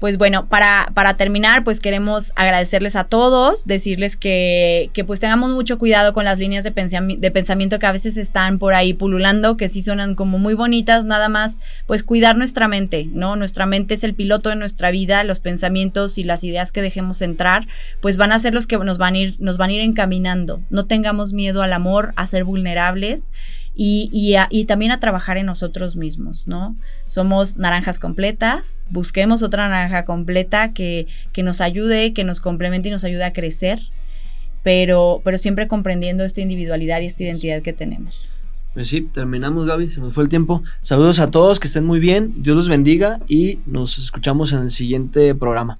Speaker 4: Pues bueno, para, para terminar, pues queremos agradecerles a todos, decirles que, que pues tengamos mucho cuidado con las líneas de, pensamiento que a veces están por ahí pululando, que sí suenan como muy bonitas, nada más, pues cuidar nuestra mente, ¿no? Nuestra mente es el piloto de nuestra vida, los pensamientos y las ideas que dejemos entrar, pues van a ser los que nos van a ir, nos van a ir encaminando. No tengamos miedo al amor, a ser vulnerables y, y, también a trabajar en nosotros mismos, ¿no? Somos naranjas completas, busquemos otra naranja completa que, que nos ayude, que nos complemente y nos ayude a crecer, pero, pero siempre comprendiendo esta individualidad y esta identidad que tenemos.
Speaker 3: Pues sí, terminamos Gaby, se nos fue el tiempo. Saludos a todos, que estén muy bien, Dios los bendiga y nos escuchamos en el siguiente programa.